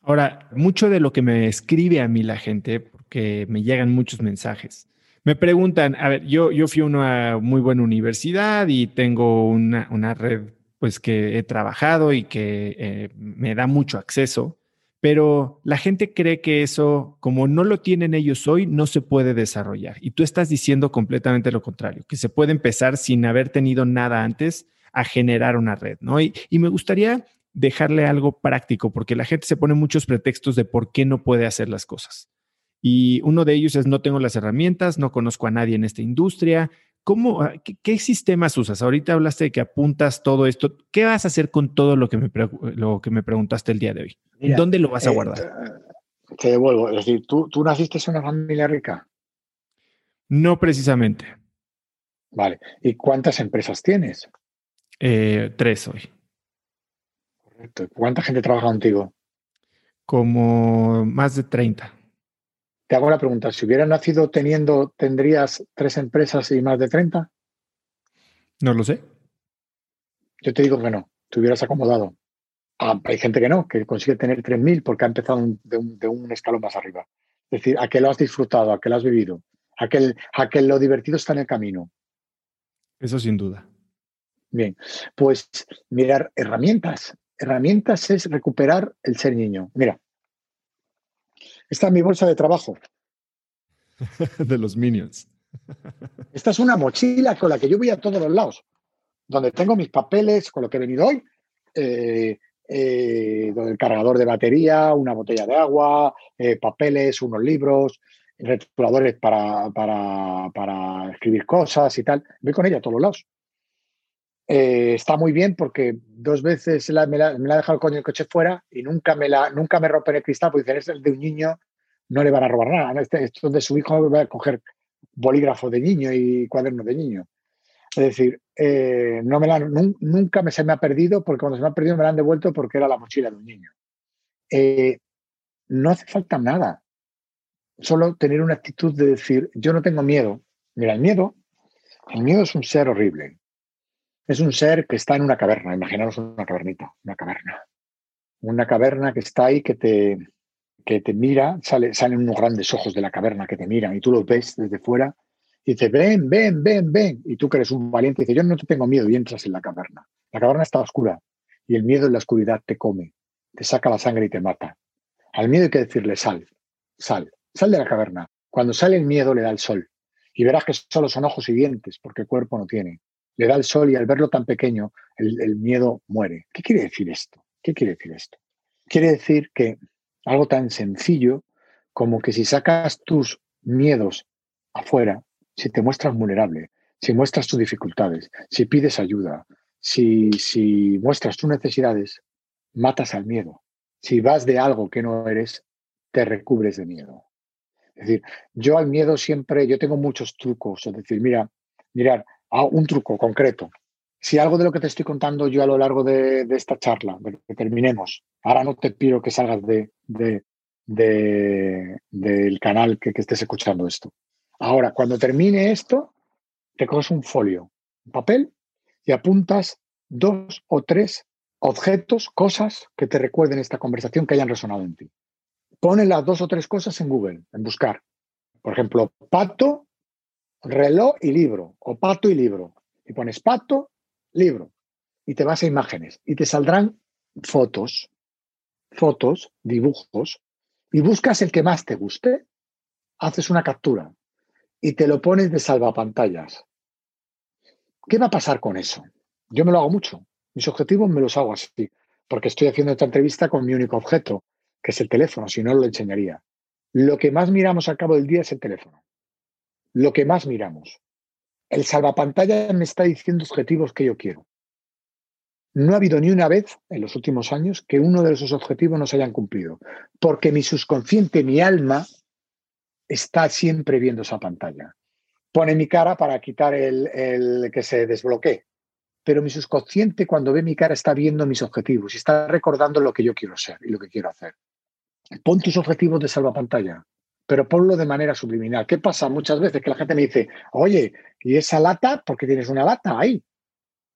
Ahora, mucho de lo que me escribe a mí la gente, porque me llegan muchos mensajes, me preguntan, a ver, yo, yo fui a una muy buena universidad y tengo una, una red pues que he trabajado y que eh, me da mucho acceso, pero la gente cree que eso, como no lo tienen ellos hoy, no se puede desarrollar. Y tú estás diciendo completamente lo contrario, que se puede empezar sin haber tenido nada antes a generar una red, ¿no? Y, y me gustaría dejarle algo práctico, porque la gente se pone muchos pretextos de por qué no puede hacer las cosas. Y uno de ellos es no tengo las herramientas, no conozco a nadie en esta industria. ¿Cómo, ah, qué, sistemas usas? Ahorita hablaste de que apuntas todo esto. ¿Qué vas a hacer con todo lo que me, lo que me preguntaste el día de hoy? ¿Dónde lo vas a eh, guardar? Eh, te devuelvo. Es decir, ¿tú, ¿tú naciste en una familia rica? No precisamente. Vale. ¿Y cuántas empresas tienes? Eh, tres hoy. Correcto. ¿Cuánta gente trabaja contigo? Como más de 30. Te hago la pregunta, si hubieras nacido teniendo, ¿tendrías tres empresas y más de 30? No lo sé. Yo te digo que no, te hubieras acomodado. Ah, hay gente que no, que consigue tener 3.000 porque ha empezado de un, escalón más arriba. Es decir, a que lo has disfrutado, a que lo has vivido, a que, a que lo divertido está en el camino. Eso sin duda. Bien, pues mirar herramientas. Herramientas es recuperar el ser niño. Mira, esta es mi bolsa de trabajo. de los Minions. Esta es una mochila con la que yo voy a todos los lados, donde tengo mis papeles con lo que he venido hoy, eh, eh, el cargador de batería, una botella de agua, eh, papeles, unos libros, retuladores para, para, escribir cosas y tal. Voy con ella a todos los lados. Está muy bien porque dos veces me, la, ha dejado el el coche fuera y nunca me, la, nunca me rompen el cristal porque dicen, es el de un niño no le van a robar nada. Este, esto de su hijo va a coger bolígrafo de niño y cuadernos de niño. Es decir, eh, no me la, nunca me, se me ha perdido porque cuando se me ha perdido me la han devuelto porque era la mochila de un niño. Eh, no hace falta nada. Solo tener una actitud de decir, yo no tengo miedo. Mira, el miedo, el miedo es un ser horrible. Es un ser que está en una caverna. Imaginaros una cavernita, una caverna. Una caverna que está ahí, que te, que te mira, sale, salen unos grandes ojos de la caverna que te miran y tú los ves desde fuera y dices, ven, ven, ven, ven. Y tú que eres un valiente, dices, yo no te tengo miedo y entras en la caverna. La caverna está oscura y el miedo en la oscuridad te come, te saca la sangre y te mata. Al miedo hay que decirle, sal, sal, sal de la caverna. Cuando sale el miedo le da el sol y verás que solo son ojos y dientes porque el cuerpo no tiene. Le da el sol y al verlo tan pequeño, el, miedo muere. ¿Qué quiere decir esto? ¿Qué quiere decir esto? Quiere decir que algo tan sencillo como que si sacas tus miedos afuera, si te muestras vulnerable, si muestras tus dificultades, si pides ayuda, si, si muestras tus necesidades, matas al miedo. Si vas de algo que no eres, te recubres de miedo. Es decir, yo al miedo siempre, yo tengo muchos trucos. Es decir, mira, mirar, un truco concreto si algo de lo que te estoy contando yo a lo largo de, esta charla, de que terminemos, ahora no te pido que salgas de, del canal que, estés escuchando esto. Ahora, cuando termine esto, te coges un folio, un papel y apuntas dos o tres objetos, cosas que te recuerden esta conversación que hayan resonado en ti. Pone las dos o tres cosas en Google, en buscar. Por ejemplo, pato, reloj y libro, o pato y libro. Y pones pato, libro. Y te vas a imágenes. Y te saldrán fotos, fotos, dibujos. Y buscas el que más te guste, haces una captura y te lo pones de salvapantallas. ¿Qué va a pasar con eso? Yo me lo hago mucho. Mis objetivos me los hago así, porque estoy haciendo esta entrevista con mi único objeto, que es el teléfono, si no lo enseñaría. Lo que más miramos al cabo del día es el teléfono. Lo que más miramos. El salvapantalla me está diciendo objetivos que yo quiero. No ha habido ni una vez en los últimos años que uno de esos objetivos no se hayan cumplido, porque mi subconsciente, mi alma, está siempre viendo esa pantalla. Pone mi cara para quitar el, que se desbloquee pero mi subconsciente cuando ve mi cara está viendo mis objetivos y está recordando lo que yo quiero ser y lo que quiero hacer. Pon tus objetivos de salvapantalla, pero ponlo de manera subliminal. ¿Qué pasa muchas veces? Que la gente me dice, oye, ¿y esa lata? ¿Por qué tienes una lata ahí?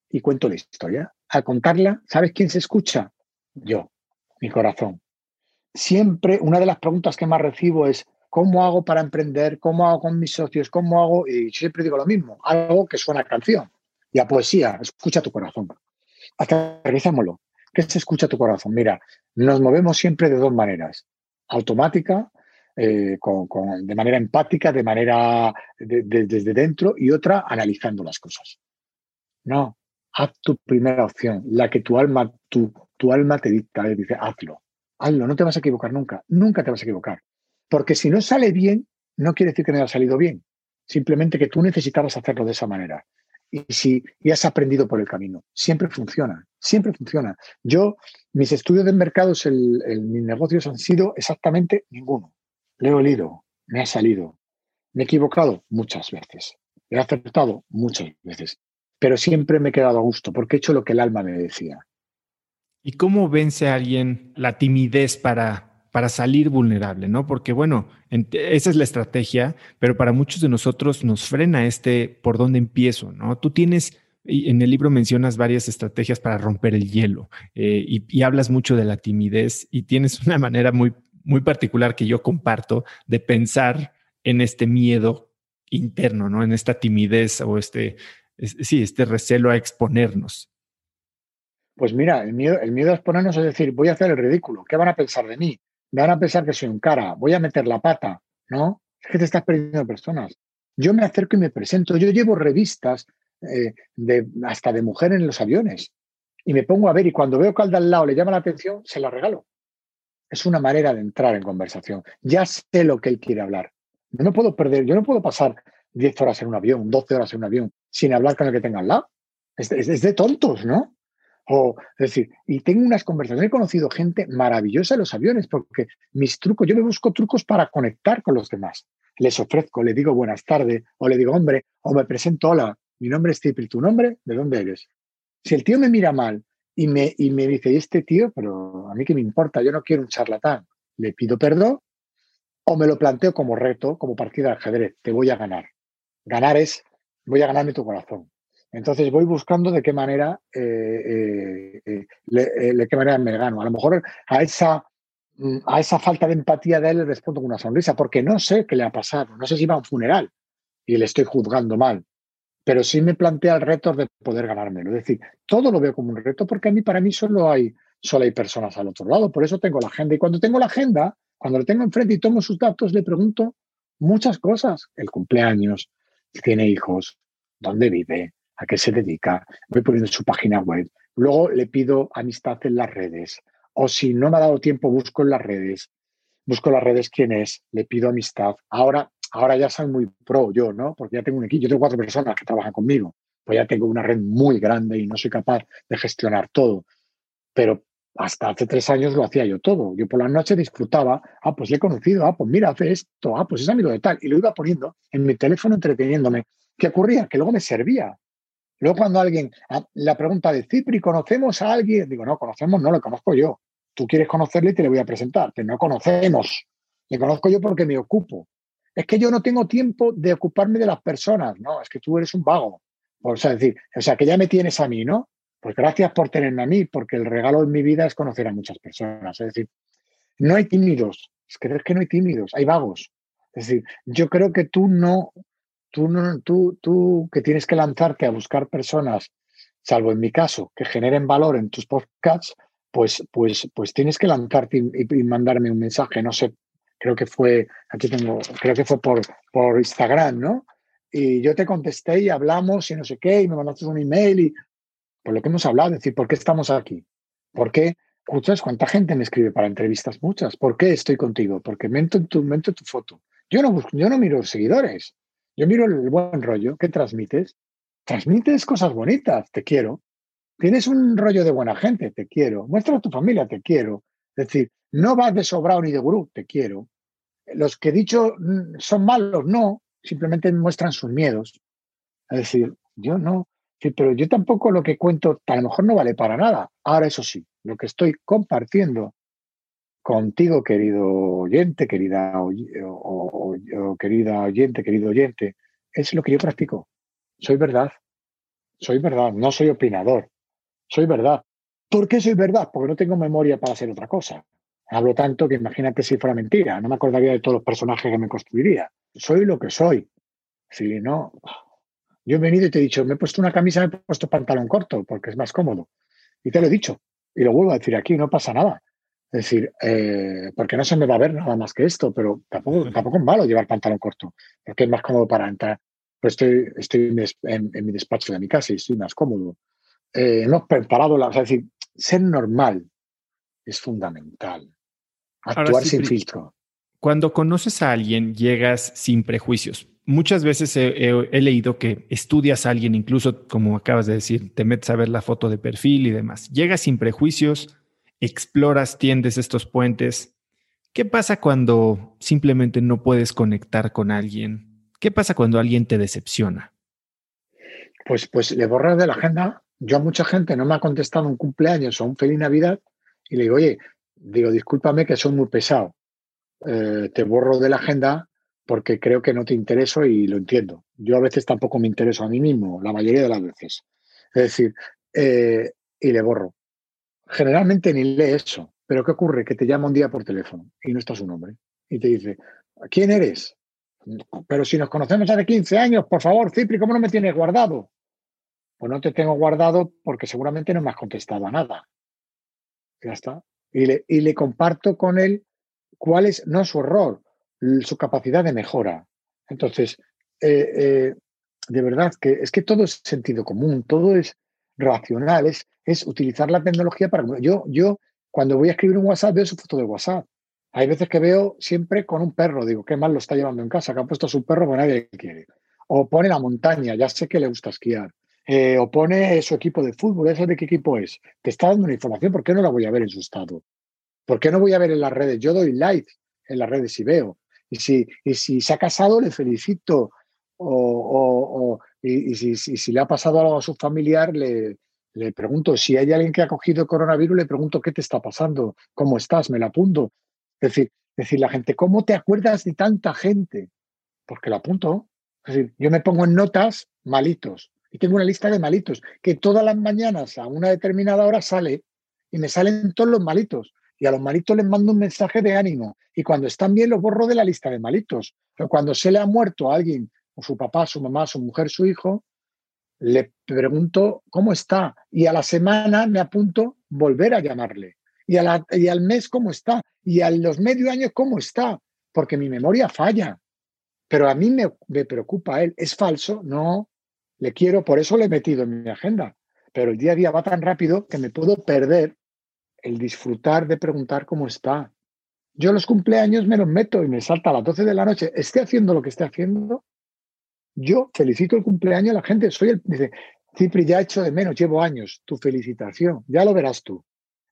Y cuento la historia. Al contarla, ¿sabes quién se escucha? Yo, mi corazón. Siempre una de las preguntas que más recibo es, ¿cómo hago para emprender? ¿Cómo hago con mis socios? ¿Cómo hago? Y siempre digo lo mismo, algo que suena a canción y a poesía, escucha tu corazón. Aterrizámoslo. ¿Qué se escucha tu corazón? Mira, nos movemos siempre de dos maneras. Automática, eh, de manera empática, de manera desde dentro y otra analizando las cosas. No, haz tu primera opción, la que tu alma, tu, tu alma te dicta, dice, hazlo, hazlo, no te vas a equivocar nunca, nunca te vas a equivocar. Porque si no sale bien, no quiere decir que no haya salido bien, simplemente que tú necesitabas hacerlo de esa manera y si y has aprendido por el camino. Siempre funciona, siempre funciona. Yo, mis estudios de mercados, mis negocios han sido exactamente ninguno. Leo el hilo, me ha salido. Me he equivocado muchas veces. He acertado muchas veces. Pero siempre me he quedado a gusto porque he hecho lo que el alma me decía. ¿Y cómo vence a alguien la timidez para para salir vulnerable, ¿no? Porque bueno, esa es la estrategia, pero para muchos de nosotros nos frena este por dónde empiezo, ¿no? Tú tienes, en el libro mencionas varias estrategias para romper el hielo eh, y, hablas mucho de la timidez y tienes una manera muy, muy particular que yo comparto de pensar en este miedo interno, ¿no? En esta timidez o este, sí, este recelo a exponernos. Pues mira, el miedo, a exponernos es decir, voy a hacer el ridículo, ¿qué van a pensar de mí? me van a pensar que soy un cara, voy a meter la pata, ¿no? Es que te estás perdiendo personas. Yo me acerco y me presento. Yo llevo revistas eh, de, hasta de mujer en los aviones y me pongo a ver y cuando veo que al de al lado le llama la atención, se la regalo. Es una manera de entrar en conversación. Ya sé lo que él quiere hablar. No me puedo perder, yo no puedo pasar 10 horas en un avión, 12 horas en un avión sin hablar con el que tenga al lado. es de tontos, ¿no? O, es decir, y tengo unas conversaciones, he conocido gente maravillosa en los aviones, porque mis trucos, yo me busco trucos para conectar con los demás. Les ofrezco, le digo buenas tardes, o le digo hombre, o me presento, hola, mi nombre es Tipri, ¿tu nombre? ¿De dónde eres? Si el tío me mira mal y me, y me dice, ¿y este tío? Pero a mí qué me importa, yo no quiero un charlatán. Le pido perdón o me lo planteo como reto, como partida de ajedrez, te voy a ganar. Ganar es, voy a ganarme tu corazón. Entonces voy buscando de qué manera, eh, eh, eh, de qué manera me gano. A lo mejor a esa, mm, a esa falta de empatía de él le respondo con una sonrisa, porque no sé qué le ha pasado. No sé si va a un funeral y le estoy juzgando mal, pero sí me plantea el reto de poder ganármelo. Es decir, todo lo veo como un reto porque a mí, para mí, solo hay, solo hay personas al otro lado. Por eso tengo la agenda. Y cuando tengo la agenda, cuando lo tengo enfrente y tomo sus datos, le pregunto muchas cosas. El cumpleaños, tiene hijos, dónde vive, a qué se dedica, voy poniendo su página web, luego le pido amistad en las redes, o si no me ha dado tiempo, busco en las redes, busco en las redes quién es, le pido amistad. Ahora, ahora ya soy muy pro yo, ¿no? Porque ya tengo un equipo, yo tengo cuatro personas que trabajan conmigo, pues ya tengo una red muy grande y no soy capaz de gestionar todo. Pero hasta hace tres años lo hacía yo todo. Yo por la noche disfrutaba, ah, pues le he conocido, ah, pues mira, hace esto, ah, pues es amigo de tal. Y lo iba poniendo en mi teléfono entreteniéndome. ¿Qué ocurría? Que luego me servía. Luego cuando alguien, ah, la pregunta de Cipri, ¿conocemos a alguien? Digo, no, conocemos, no lo conozco yo. tú quieres conocerle y te le voy a presentar, pero no conocemos. Le conozco yo porque me ocupo. Es que yo no tengo tiempo de ocuparme de las personas. No, es que tú eres un vago. O sea, decir, o sea, que ya me tienes a mí, ¿no? Pues gracias por tenerme a mí, porque el regalo en mi vida es conocer a muchas personas. Es decir, no hay tímidos. Es que, que no hay tímidos, hay vagos. Es decir, yo creo que tú no, tú no, tú, tú que tienes que lanzarte a buscar personas, salvo en mi caso, que generen valor en tus podcasts, pues, pues, pues tienes que lanzarte y, mandarme un mensaje. No sé, creo que fue, aquí tengo, creo que fue por, por Instagram, ¿no? Y yo te contesté y hablamos y no sé qué, y me mandaste un email y por lo que hemos hablado, es decir, ¿por qué estamos aquí? ¿Por qué? Escuchas, ¿cuánta gente me escribe para entrevistas? Muchas. ¿Por qué estoy contigo? Porque mento tu, mento tu foto. Yo no, busco, yo no miro seguidores. Yo miro el buen rollo que transmites. Transmites cosas bonitas, te quiero. Tienes un rollo de buena gente, te quiero. Muestra a tu familia, te quiero. Es decir, no vas de sobrado ni de gurú, te quiero. Los que he dicho mm, son malos, no, simplemente muestran sus miedos. Es decir, yo no, pero yo tampoco lo que cuento a lo mejor no vale para nada. Ahora, eso sí, lo que estoy compartiendo contigo, querido oyente, querida, o, querida oyente, querido oyente, es lo que yo practico. Soy verdad. Soy verdad. No soy opinador. Soy verdad. ¿Por qué soy verdad? Porque no tengo memoria para hacer otra cosa. Hablo tanto que imagínate si fuera mentira. No me acordaría de todos los personajes que me construiría. Soy lo que soy. Si no, yo he venido y te he dicho, me he puesto una camisa, me he puesto pantalón corto porque es más cómodo. Y te lo he dicho. Y lo vuelvo a decir aquí, no pasa nada. Es decir, eh, porque no se me va a ver nada más que esto, pero tampoco, tampoco es malo llevar pantalón corto, porque es más cómodo para entrar. Pues estoy, estoy en, mi despacho de mi casa y estoy más cómodo. Eh, hemos preparado, la, es decir, ser normal es fundamental. Actuar sin filtro. Cuando conoces a alguien, llegas sin prejuicios. Muchas veces he, leído que estudias a alguien, incluso como acabas de decir, te metes a ver la foto de perfil y demás. Llegas sin prejuicios, exploras, tiendes estos puentes. ¿Qué pasa cuando simplemente no puedes conectar con alguien? ¿Qué pasa cuando alguien te decepciona? Pues, pues le borras de la agenda. Yo a mucha gente no me ha contestado un cumpleaños o un feliz Navidad y le digo, oye, digo, discúlpame que soy muy pesado. Eh, te borro de la agenda porque creo que no te intereso y lo entiendo. Yo a veces tampoco me intereso a mí mismo, la mayoría de las veces. Es decir, eh, y le borro. Generalmente ni lee eso. Pero ¿qué ocurre? Que te llama un día por teléfono y no está su nombre. Y te dice, ¿quién eres? Pero si nos conocemos hace 15 años, por favor, Cipri, ¿cómo no me tienes guardado? Pues no te tengo guardado porque seguramente no me has contestado a nada. Ya está. Y le, comparto con él cuál es, no su error, su capacidad de mejora. Entonces, eh, eh, de verdad que es que todo es sentido común, todo es racional, es, es utilizar la tecnología para... Yo, yo, cuando voy a escribir un WhatsApp, veo su foto de WhatsApp. Hay veces que veo siempre con un perro, digo, qué mal lo está llevando en casa, que ha puesto su perro, pues nadie quiere. O pone la montaña, ya sé que le gusta esquiar. Eh, o pone su equipo de fútbol, ¿eso de qué equipo es? Te está dando una información, ¿por qué no la voy a ver en su estado? ¿Por qué no voy a ver en las redes? Yo doy like en las redes y veo. Y si, se ha casado, le felicito. O, y, si, le ha pasado algo a su familiar, le, pregunto, si hay alguien que ha cogido coronavirus, le pregunto qué te está pasando, cómo estás, me la apunto. Es decir, decir la gente, ¿cómo te acuerdas de tanta gente? Porque la apunto. Es decir, yo me pongo en notas malitos y tengo una lista de malitos que todas las mañanas a una determinada hora sale y me salen todos los malitos. Y a los malitos les mando un mensaje de ánimo. Y cuando están bien los borro de la lista de malitos. Pero cuando se le ha muerto a alguien, o su papá, su mamá, su mujer, su hijo, le pregunto cómo está y a la semana me apunto volver a llamarle y, al mes cómo está y a los medio años cómo está, porque mi memoria falla. Pero a mí me preocupa él. ¿Es falso? No, le quiero, por eso le he metido en mi agenda. Pero el día a día va tan rápido que me puedo perder el disfrutar de preguntar cómo está. Yo los cumpleaños me los meto y me salta a las 12 de la noche, esté haciendo lo que esté haciendo, yo felicito el cumpleaños a la gente. Soy el, dice, Cipri, ya he hecho de menos, llevo años. Tu felicitación, ya lo verás tú.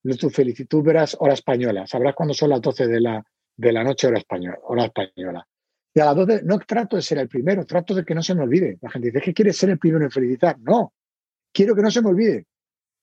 Tu tú verás hora española. Sabrás cuándo son las 12 de la, de la noche, hora española, hora española. Y a las 12, no trato de ser el primero, trato de que no se me olvide. La gente dice, ¿es que quieres ser el primero en felicitar? No, quiero que no se me olvide.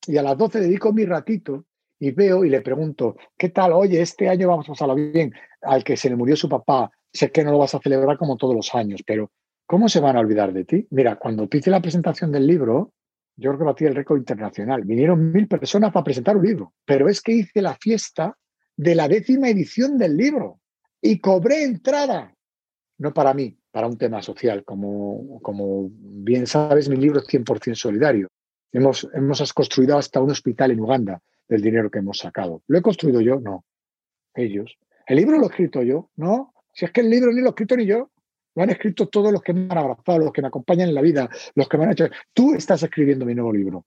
Y a las 12 dedico mi ratito y veo y le pregunto, ¿qué tal? Oye, este año vamos a pasarlo bien. Al que se le murió su papá, sé que no lo vas a celebrar como todos los años, pero ¿cómo se van a olvidar de ti? Mira, cuando hice la presentación del libro, yo creo que batí el récord internacional. Vinieron mil personas para presentar un libro, pero es que hice la fiesta de la décima edición del libro y cobré entrada. No para mí, para un tema social. Como, como bien sabes, mi libro es 100% solidario. Hemos, hemos construido hasta un hospital en Uganda del dinero que hemos sacado. ¿Lo he construido yo? No. Ellos. ¿El libro lo he escrito yo? No. Si es que el libro ni lo he escrito ni yo. Lo han escrito todos los que me han abrazado, los que me acompañan en la vida, los que me han hecho. Tú estás escribiendo mi nuevo libro.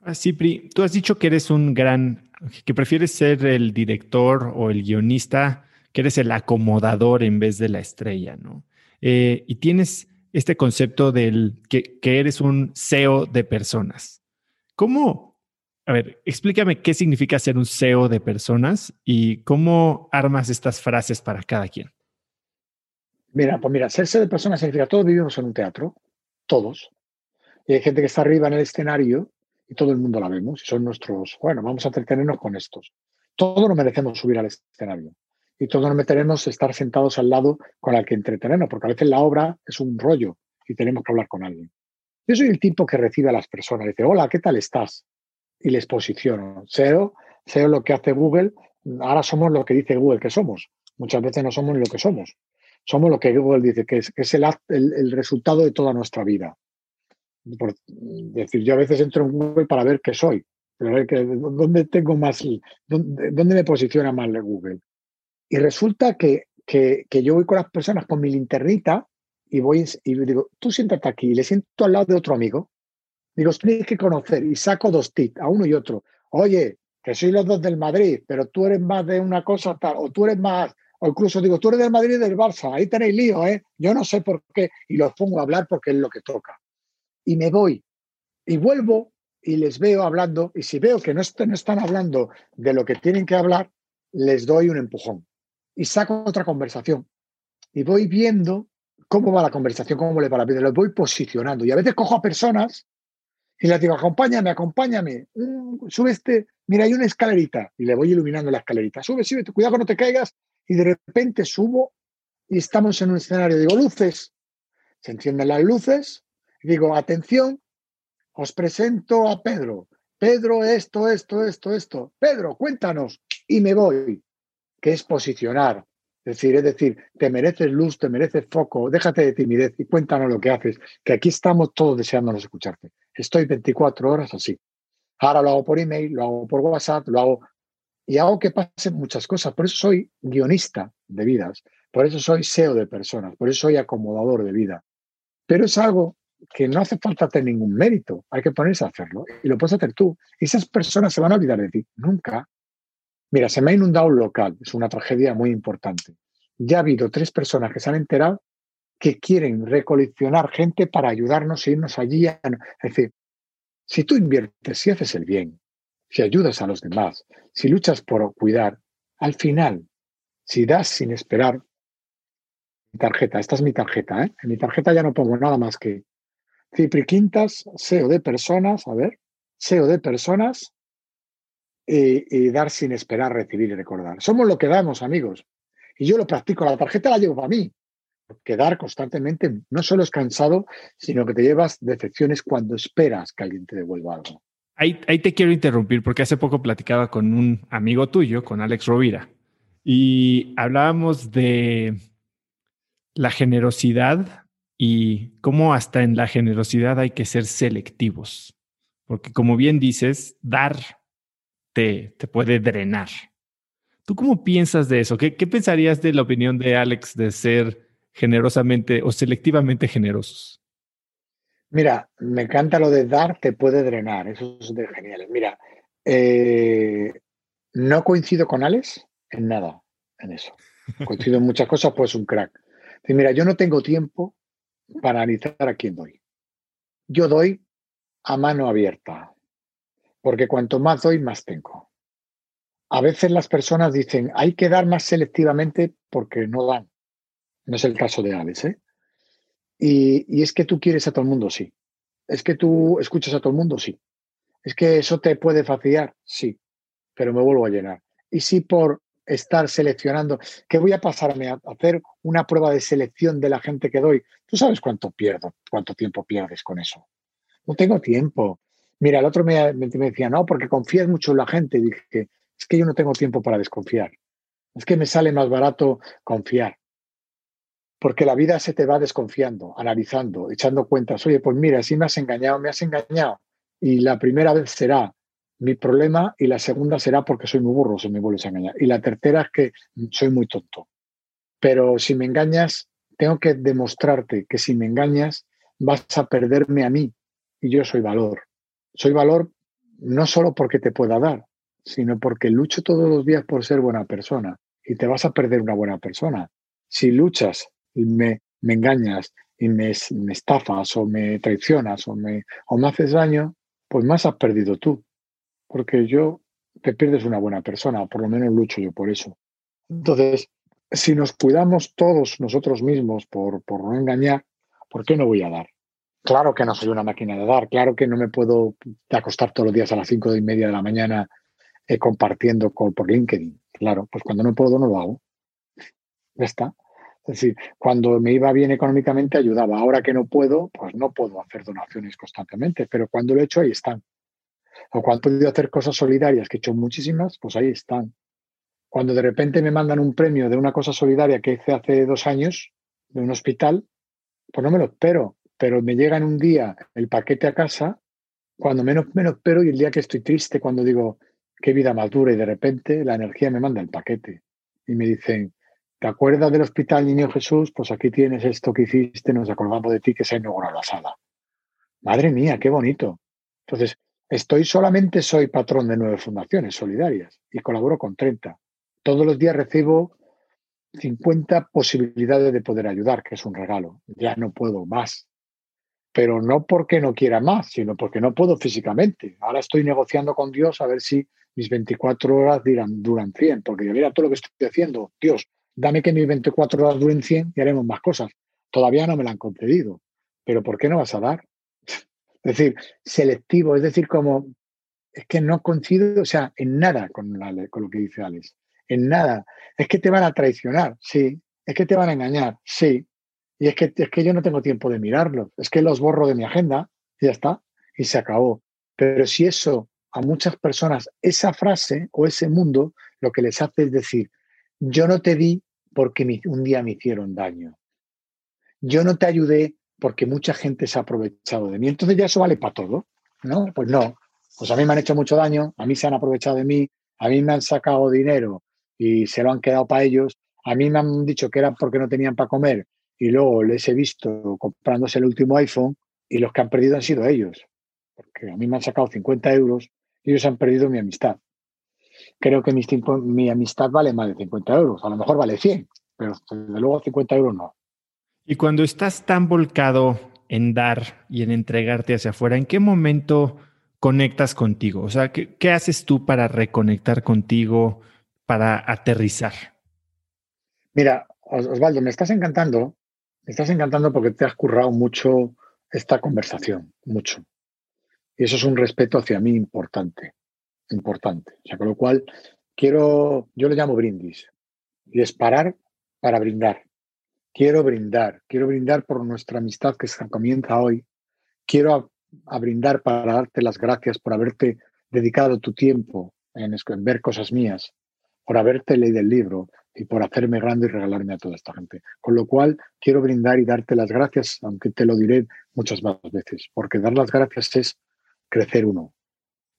Ah, Cipri, tú has dicho que eres un gran, que prefieres ser el director o el guionista, que eres el acomodador en vez de la estrella, ¿no? Eh, y tienes este concepto del que, que eres un CEO de personas. ¿Cómo? A ver, explícame qué significa ser un CEO de personas y cómo armas estas frases para cada quien. Mira, pues mira, ser CEO de personas significa todos vivimos en un teatro, todos. Y hay gente que está arriba en el escenario y todo el mundo la vemos y son nuestros, bueno, vamos a entretenernos con estos. Todos nos merecemos subir al escenario y todos nos meteremos estar sentados al lado con el que entretenernos, porque a veces la obra es un rollo y tenemos que hablar con alguien. Yo soy el tipo que recibe a las personas, dice, hola, ¿qué tal estás? Y les posiciono. SEO, SEO lo que hace Google, ahora somos lo que dice Google que somos. Muchas veces no somos lo que somos. Somos lo que Google dice que es, es el, el, resultado de toda nuestra vida por decir, yo a veces entro en Google para ver qué soy, pero a ver que, dónde tengo más, dónde, dónde, me posiciona más Google. Y resulta que, que, yo voy con las personas con mi linternita y voy y digo, tú siéntate aquí, y le siento al lado de otro amigo. Digo, tienes que conocer y saco dos tips a uno y otro. Oye, que soy los dos del Madrid, pero tú eres más de una cosa tal, o tú eres más, o incluso digo, tú eres del Madrid y del Barça, ahí tenéis lío, ¿eh? Yo no sé por qué, y los pongo a hablar porque es lo que toca y me voy. Y vuelvo y les veo hablando, y si veo que no, est no están hablando de lo que tienen que hablar, les doy un empujón y saco otra conversación. Y voy viendo cómo va la conversación, cómo le va la vida, los voy posicionando. Y a veces cojo a personas y les digo, acompáñame, acompáñame, sube este, mira, hay una escalerita, y le voy iluminando la escalerita, sube, sube, cuidado que no te caigas, y de repente subo y estamos en un escenario, digo, luces, se encienden las luces, digo, atención, os presento a Pedro. Pedro, esto, esto, esto, esto. Pedro, cuéntanos. Y me voy, que es posicionar. Es decir, es decir, te mereces luz, te mereces foco, déjate de timidez y cuéntanos lo que haces, que aquí estamos todos deseándonos escucharte. Estoy 24 horas así. Ahora lo hago por email, lo hago por WhatsApp, lo hago y hago que pasen muchas cosas. Por eso soy guionista de vidas, por eso soy SEO de personas, por eso soy acomodador de vida. Pero es algo que no hace falta tener ningún mérito, hay que ponerse a hacerlo y lo puedes hacer tú. Esas personas se van a olvidar de ti, nunca. Mira, se me ha inundado un local, es una tragedia muy importante. Ya ha habido tres personas que se han enterado que quieren recoleccionar gente para ayudarnos e irnos allí. Es decir, si tú inviertes, si haces el bien, si ayudas a los demás, si luchas por cuidar, al final, si das sin esperar, mi tarjeta, esta es mi tarjeta, ¿eh? en mi tarjeta ya no pongo nada más que Cipri Quintas, SEO de personas, a ver, SEO de personas y, y, dar sin esperar recibir y recordar. Somos lo que damos, amigos. Y yo lo practico, la tarjeta la llevo para mí. Que dar constantemente no solo es cansado, sino que te llevas decepciones cuando esperas que alguien te devuelva algo. Ahí, ahí te quiero interrumpir porque hace poco platicaba con un amigo tuyo, con Alex Rovira, y hablábamos de la generosidad y cómo hasta en la generosidad hay que ser selectivos, porque como bien dices, dar te, te puede drenar. ¿Tú cómo piensas de eso? ¿Qué, ¿Qué, pensarías de la opinión de Alex de ser generosamente o selectivamente generosos? Mira, me encanta lo de dar te puede drenar, eso es genial. Mira, eh, no coincido con Alex en nada, en eso. Coincido en muchas cosas, pues un crack. Mira, yo no tengo tiempo para analizar a quién doy. Yo doy a mano abierta, porque cuanto más doy, más tengo. A veces las personas dicen, hay que dar más selectivamente porque no dan. No es el caso de Alex, ¿eh? Y, es que tú quieres a todo el mundo, sí. Es que tú escuchas a todo el mundo, sí. Es que eso te puede fastidiar, sí. pero me vuelvo a llenar. Y si por estar seleccionando, que voy a pasarme a hacer una prueba de selección de la gente que doy, tú sabes cuánto pierdo, cuánto tiempo pierdes con eso. No tengo tiempo. Mira, el otro me, decía, no, porque confías mucho en la gente. Y dije, es que yo no tengo tiempo para desconfiar. Es que me sale más barato confiar. Porque la vida se te va desconfiando, analizando, echando cuentas. Oye, pues mira, si me has engañado, me has engañado. Y la primera vez será mi problema y la segunda será porque soy muy burro si me vuelves a engañar. Y la tercera es que soy muy tonto. Pero si me engañas, tengo que demostrarte que si me engañas vas a perderme a mí y yo soy valor. Soy valor no solo porque te pueda dar, sino porque lucho todos los días por ser buena persona y te vas a perder una buena persona. Si luchas y me, me engañas y me, me, estafas o me traicionas o me, o me haces daño, pues más has perdido tú porque yo te pierdes una buena persona, por lo menos lucho yo por eso. Entonces, si nos cuidamos todos nosotros mismos por, por no engañar, ¿por qué no voy a dar? Claro que no soy una máquina de dar, claro que no me puedo acostar todos los días a las cinco y media de la mañana eh, compartiendo con, por LinkedIn. Claro, pues cuando no puedo no lo hago. Ya está. Es decir, cuando me iba bien económicamente ayudaba. Ahora que no puedo, pues no puedo hacer donaciones constantemente, pero cuando lo he hecho ahí están. O cuando he podido hacer cosas solidarias, que he hecho muchísimas, pues ahí están. Cuando de repente me mandan un premio de una cosa solidaria que hice hace dos años, de un hospital, pues no me lo espero, pero me llega en un día el paquete a casa, cuando menos me lo espero y el día que estoy triste, cuando digo, qué vida más dura, y de repente la energía me manda el paquete. Y me dicen, ¿te acuerdas del hospital Niño Jesús? Pues aquí tienes esto que hiciste, nos acordamos de ti que se ha inaugurado la sala. Madre mía, qué bonito. Entonces, Estoy solamente soy patrón de nueve fundaciones solidarias y colaboro con 30. Todos los días recibo 50 posibilidades de poder ayudar, que es un regalo. Ya no puedo más. Pero no porque no quiera más, sino porque no puedo físicamente. Ahora estoy negociando con Dios a ver si mis 24 horas duran, duran 100, porque yo mira todo lo que estoy haciendo. Dios, dame que mis 24 horas duren 100 y haremos más cosas. Todavía no me la han concedido. Pero ¿por qué no vas a dar? Es decir, selectivo, es decir, como es que no coincido, o sea, en nada con, con lo que dice Alex, en nada. Es que te van a traicionar, sí. Es que te van a engañar, sí. Y es que, es que yo no tengo tiempo de mirarlo. Es que los borro de mi agenda y ya está. Y se acabó. Pero si eso a muchas personas, esa frase o ese mundo, lo que les hace es decir, yo no te di porque un día me hicieron daño. Yo no te ayudé porque mucha gente se ha aprovechado de mí. Entonces ya eso vale para todo, ¿no? Pues no. Pues a mí me han hecho mucho daño, a mí se han aprovechado de mí, a mí me han sacado dinero y se lo han quedado para ellos, a mí me han dicho que era porque no tenían para comer y luego les he visto comprándose el último iPhone y los que han perdido han sido ellos, porque a mí me han sacado 50 euros y ellos han perdido mi amistad. Creo que mi, mi amistad vale más de 50 euros, a lo mejor vale 100, pero desde luego 50 euros no. Y cuando estás tan volcado en dar y en entregarte hacia afuera, ¿en qué momento conectas contigo? O sea, ¿qué, haces tú para reconectar contigo, para aterrizar? Mira, Osvaldo, me estás encantando, me estás encantando porque te has currado mucho esta conversación, mucho. Y eso es un respeto hacia mí importante, importante. Con lo cual quiero, yo le llamo brindis, y es parar para brindar. Quiero brindar, quiero brindar por nuestra amistad que comienza hoy. Quiero a, brindar para darte las gracias por haberte dedicado tu tiempo en, en ver cosas mías, por haberte leído el libro y por hacerme grande y regalarme a toda esta gente. Con lo cual, quiero brindar y darte las gracias, aunque te lo diré muchas más veces, porque dar las gracias es crecer uno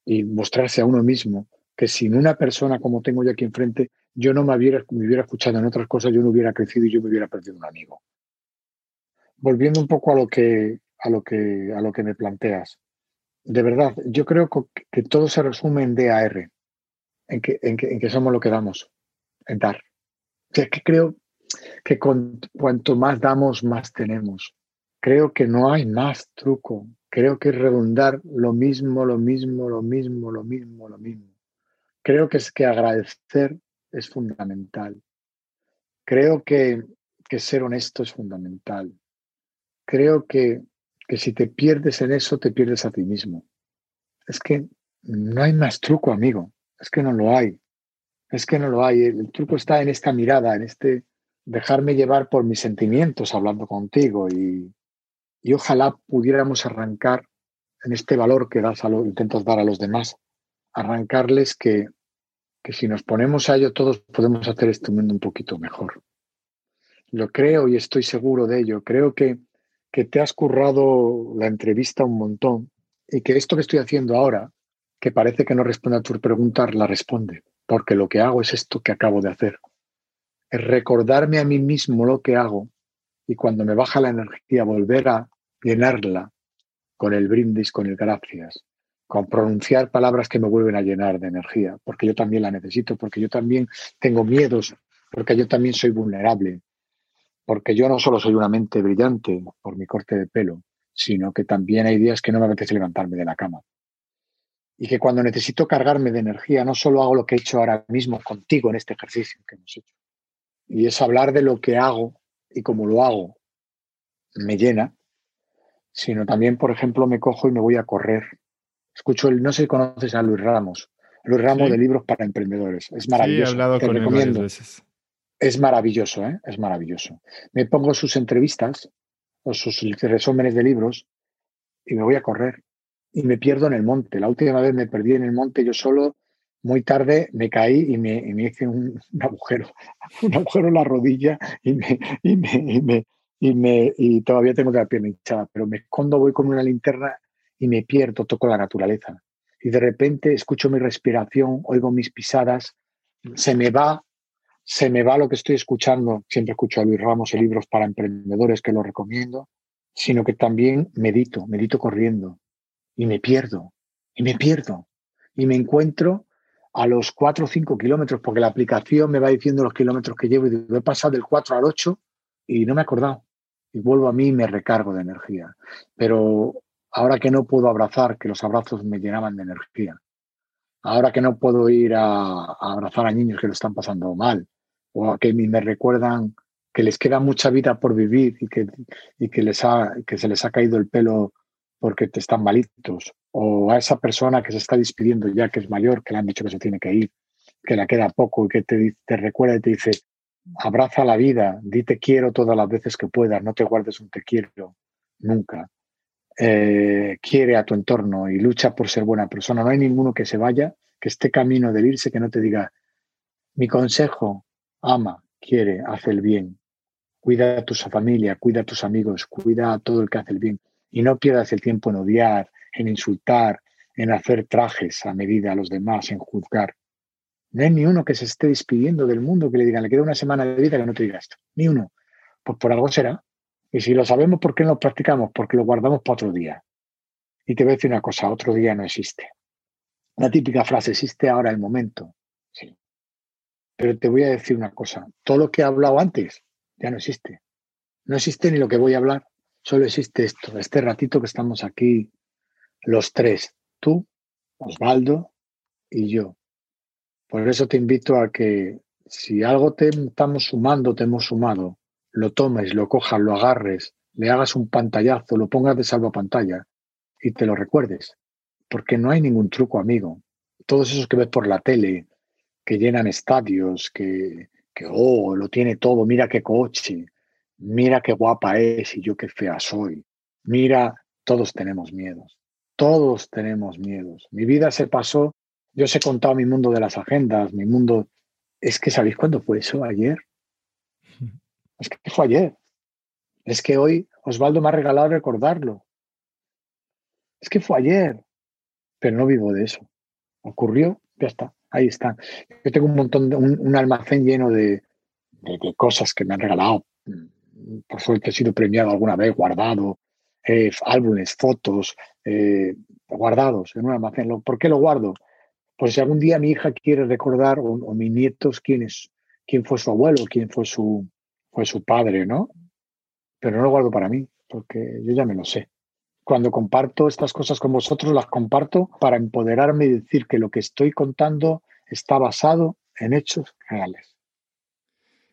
y mostrarse a uno mismo que sin una persona como tengo yo aquí enfrente yo no me hubiera, me hubiera escuchado en otras cosas, yo no hubiera crecido y yo me hubiera perdido un amigo. Volviendo un poco a lo que, a lo que, a lo que me planteas. De verdad, yo creo que, todo se resume en DAR, en que, en que, somos lo que damos, en dar. Que creo que cuanto más damos, más tenemos. Creo que no hay más truco. Creo que es redundar lo mismo, lo mismo, lo mismo, lo mismo, lo mismo. Creo que es que agradecer es fundamental. Creo que, ser honesto es fundamental. Creo que, que si te pierdes en eso, te pierdes a ti mismo. Es que no hay más truco, amigo. Es que no lo hay. Es que no lo hay. El, truco está en esta mirada, en este dejarme llevar por mis sentimientos hablando contigo y, ojalá pudiéramos arrancar en este valor que das a lo, intentas dar a los demás, arrancarles que, que si nos ponemos a ello todos podemos hacer este mundo un poquito mejor. Lo creo y estoy seguro de ello. Creo que, que te has currado la entrevista un montón y que esto que estoy haciendo ahora, que parece que no responde a tu pregunta, la responde porque lo que hago es esto que acabo de hacer. Es recordarme a mí mismo lo que hago y cuando me baja la energía volver a llenarla con el brindis, con el gracias, con pronunciar palabras que me vuelven a llenar de energía, porque yo también la necesito, porque yo también tengo miedos, porque yo también soy vulnerable, porque yo no solo soy una mente brillante por mi corte de pelo, sino que también hay días que no me apetece levantarme de la cama y que cuando necesito cargarme de energía no solo hago lo que he hecho ahora mismo contigo en este ejercicio que hemos hecho, y es hablar de lo que hago y cómo lo hago me llena, sino también, por ejemplo, me cojo y me voy a correr. Escucho el, no sé si conoces a Luis Ramos, Luis Ramos de libros para emprendedores. Es maravilloso. Sí, he hablado con él varias veces. Es maravilloso, ¿eh? es maravilloso. Me pongo sus entrevistas o sus resúmenes de libros y me voy a correr y me pierdo en el monte. La última vez me perdí en el monte yo solo, muy tarde me caí y me, hice un, agujero, un agujero en la rodilla y me, y me, y me, y todavía tengo la pierna hinchada, pero me escondo, voy con una linterna y me pierdo, toco la naturaleza. Y de repente escucho mi respiración, oigo mis pisadas, se me va, se me va lo que estoy escuchando. Siempre escucho a Luis Ramos en libros para emprendedores que lo recomiendo, sino que también medito, medito corriendo y me pierdo, y me pierdo, y me encuentro a los 4 o 5 kilómetros, porque la aplicación me va diciendo los kilómetros que llevo y digo, he pasado del 4 al 8 y no me he acordado. Y vuelvo a mí y me recargo de energía. Pero ahora que no puedo abrazar, que los abrazos me llenaban de energía, ahora que no puedo ir a, abrazar a niños que lo están pasando mal, o a que me recuerdan que les queda mucha vida por vivir y que, y que, les ha, que se les ha caído el pelo porque te están malitos, o a esa persona que se está despidiendo ya, que es mayor, que le han dicho que se tiene que ir, que le queda poco y que te, te recuerda y te dice, abraza la vida, di te quiero todas las veces que puedas, no te guardes un te quiero nunca. Eh, quiere a tu entorno y lucha por ser buena persona. No hay ninguno que se vaya, que esté camino de irse, que no te diga, mi consejo, ama, quiere, hace el bien, cuida a tu familia, cuida a tus amigos, cuida a todo el que hace el bien. Y no pierdas el tiempo en odiar, en insultar, en hacer trajes a medida a los demás, en juzgar. No hay ni uno que se esté despidiendo del mundo que le digan, le queda una semana de vida que no te diga esto. Ni uno. Pues por algo será. Y si lo sabemos, ¿por qué no lo practicamos? Porque lo guardamos para otro día. Y te voy a decir una cosa, otro día no existe. La típica frase, existe ahora el momento. Sí. Pero te voy a decir una cosa, todo lo que he hablado antes ya no existe. No existe ni lo que voy a hablar. Solo existe esto, este ratito que estamos aquí los tres, tú, Osvaldo y yo. Por eso te invito a que si algo te estamos sumando, te hemos sumado, lo tomes, lo cojas, lo agarres, le hagas un pantallazo, lo pongas de salvo pantalla y te lo recuerdes. Porque no hay ningún truco, amigo. Todos esos que ves por la tele, que llenan estadios, que, que oh, lo tiene todo, mira qué coche, mira qué guapa es y yo qué fea soy. Mira, todos tenemos miedos, todos tenemos miedos. Mi vida se pasó, yo os he contado mi mundo de las agendas, mi mundo... Es que, ¿sabéis cuándo fue eso? Ayer. Es que fue ayer. Es que hoy Osvaldo me ha regalado recordarlo. Es que fue ayer. Pero no vivo de eso. Ocurrió, ya está. Ahí está. Yo tengo un montón de, un, almacén lleno de, de, cosas que me han regalado por suerte he sido premiado alguna vez, guardado, eh, álbumes, fotos, eh, guardados en un almacén. ¿Por qué lo guardo? Pues si algún día mi hija quiere recordar, o, mis nietos, quién, es, quién fue su abuelo, quién fue su, fue su padre, ¿no? Pero no lo guardo para mí, porque yo ya me lo sé. Cuando comparto estas cosas con vosotros, las comparto para empoderarme y decir que lo que estoy contando está basado en hechos reales.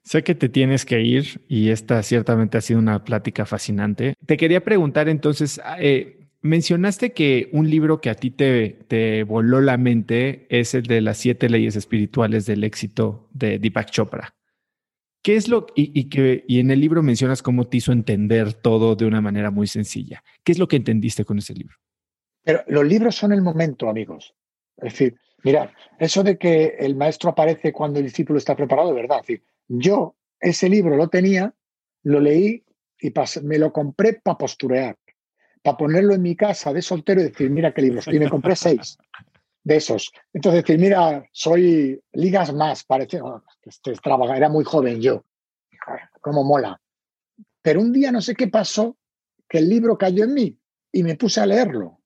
Sé que te tienes que ir y esta ciertamente ha sido una plática fascinante. Te quería preguntar entonces, eh, mencionaste que un libro que a ti te, te voló la mente es el de las siete leyes espirituales del éxito de Deepak Chopra. ¿Qué es lo y, que y en el libro mencionas cómo te hizo entender todo de una manera muy sencilla? ¿Qué es lo que entendiste con ese libro? Pero los libros son el momento, amigos. Es decir, mira, eso de que el maestro aparece cuando el discípulo está preparado, es verdad. Es yo ese libro lo tenía, lo leí y me lo compré para posturear, para ponerlo en mi casa de soltero y decir, mira qué libros. Y me compré seis de esos. Entonces, decir, mira, soy ligas más, parece, oh, este, era muy joven yo, cómo mola. Pero un día no sé qué pasó, que el libro cayó en mí y me puse a leerlo.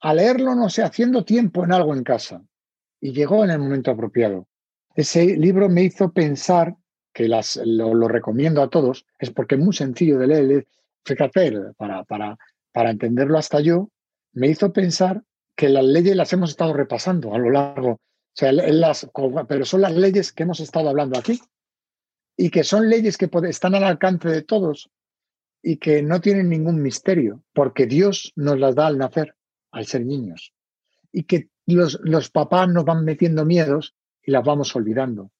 A leerlo, no sé, haciendo tiempo en algo en casa. Y llegó en el momento apropiado. Ese libro me hizo pensar, que las, lo, recomiendo a todos, es porque es muy sencillo de leer. Fíjate, para, para, para entenderlo hasta yo, me hizo pensar que las leyes las hemos estado repasando a lo largo, o sea, las, pero son las leyes que hemos estado hablando aquí y que son leyes que están al alcance de todos y que no tienen ningún misterio, porque Dios nos las da al nacer, al ser niños, y que los, los papás nos van metiendo miedos y las vamos olvidando.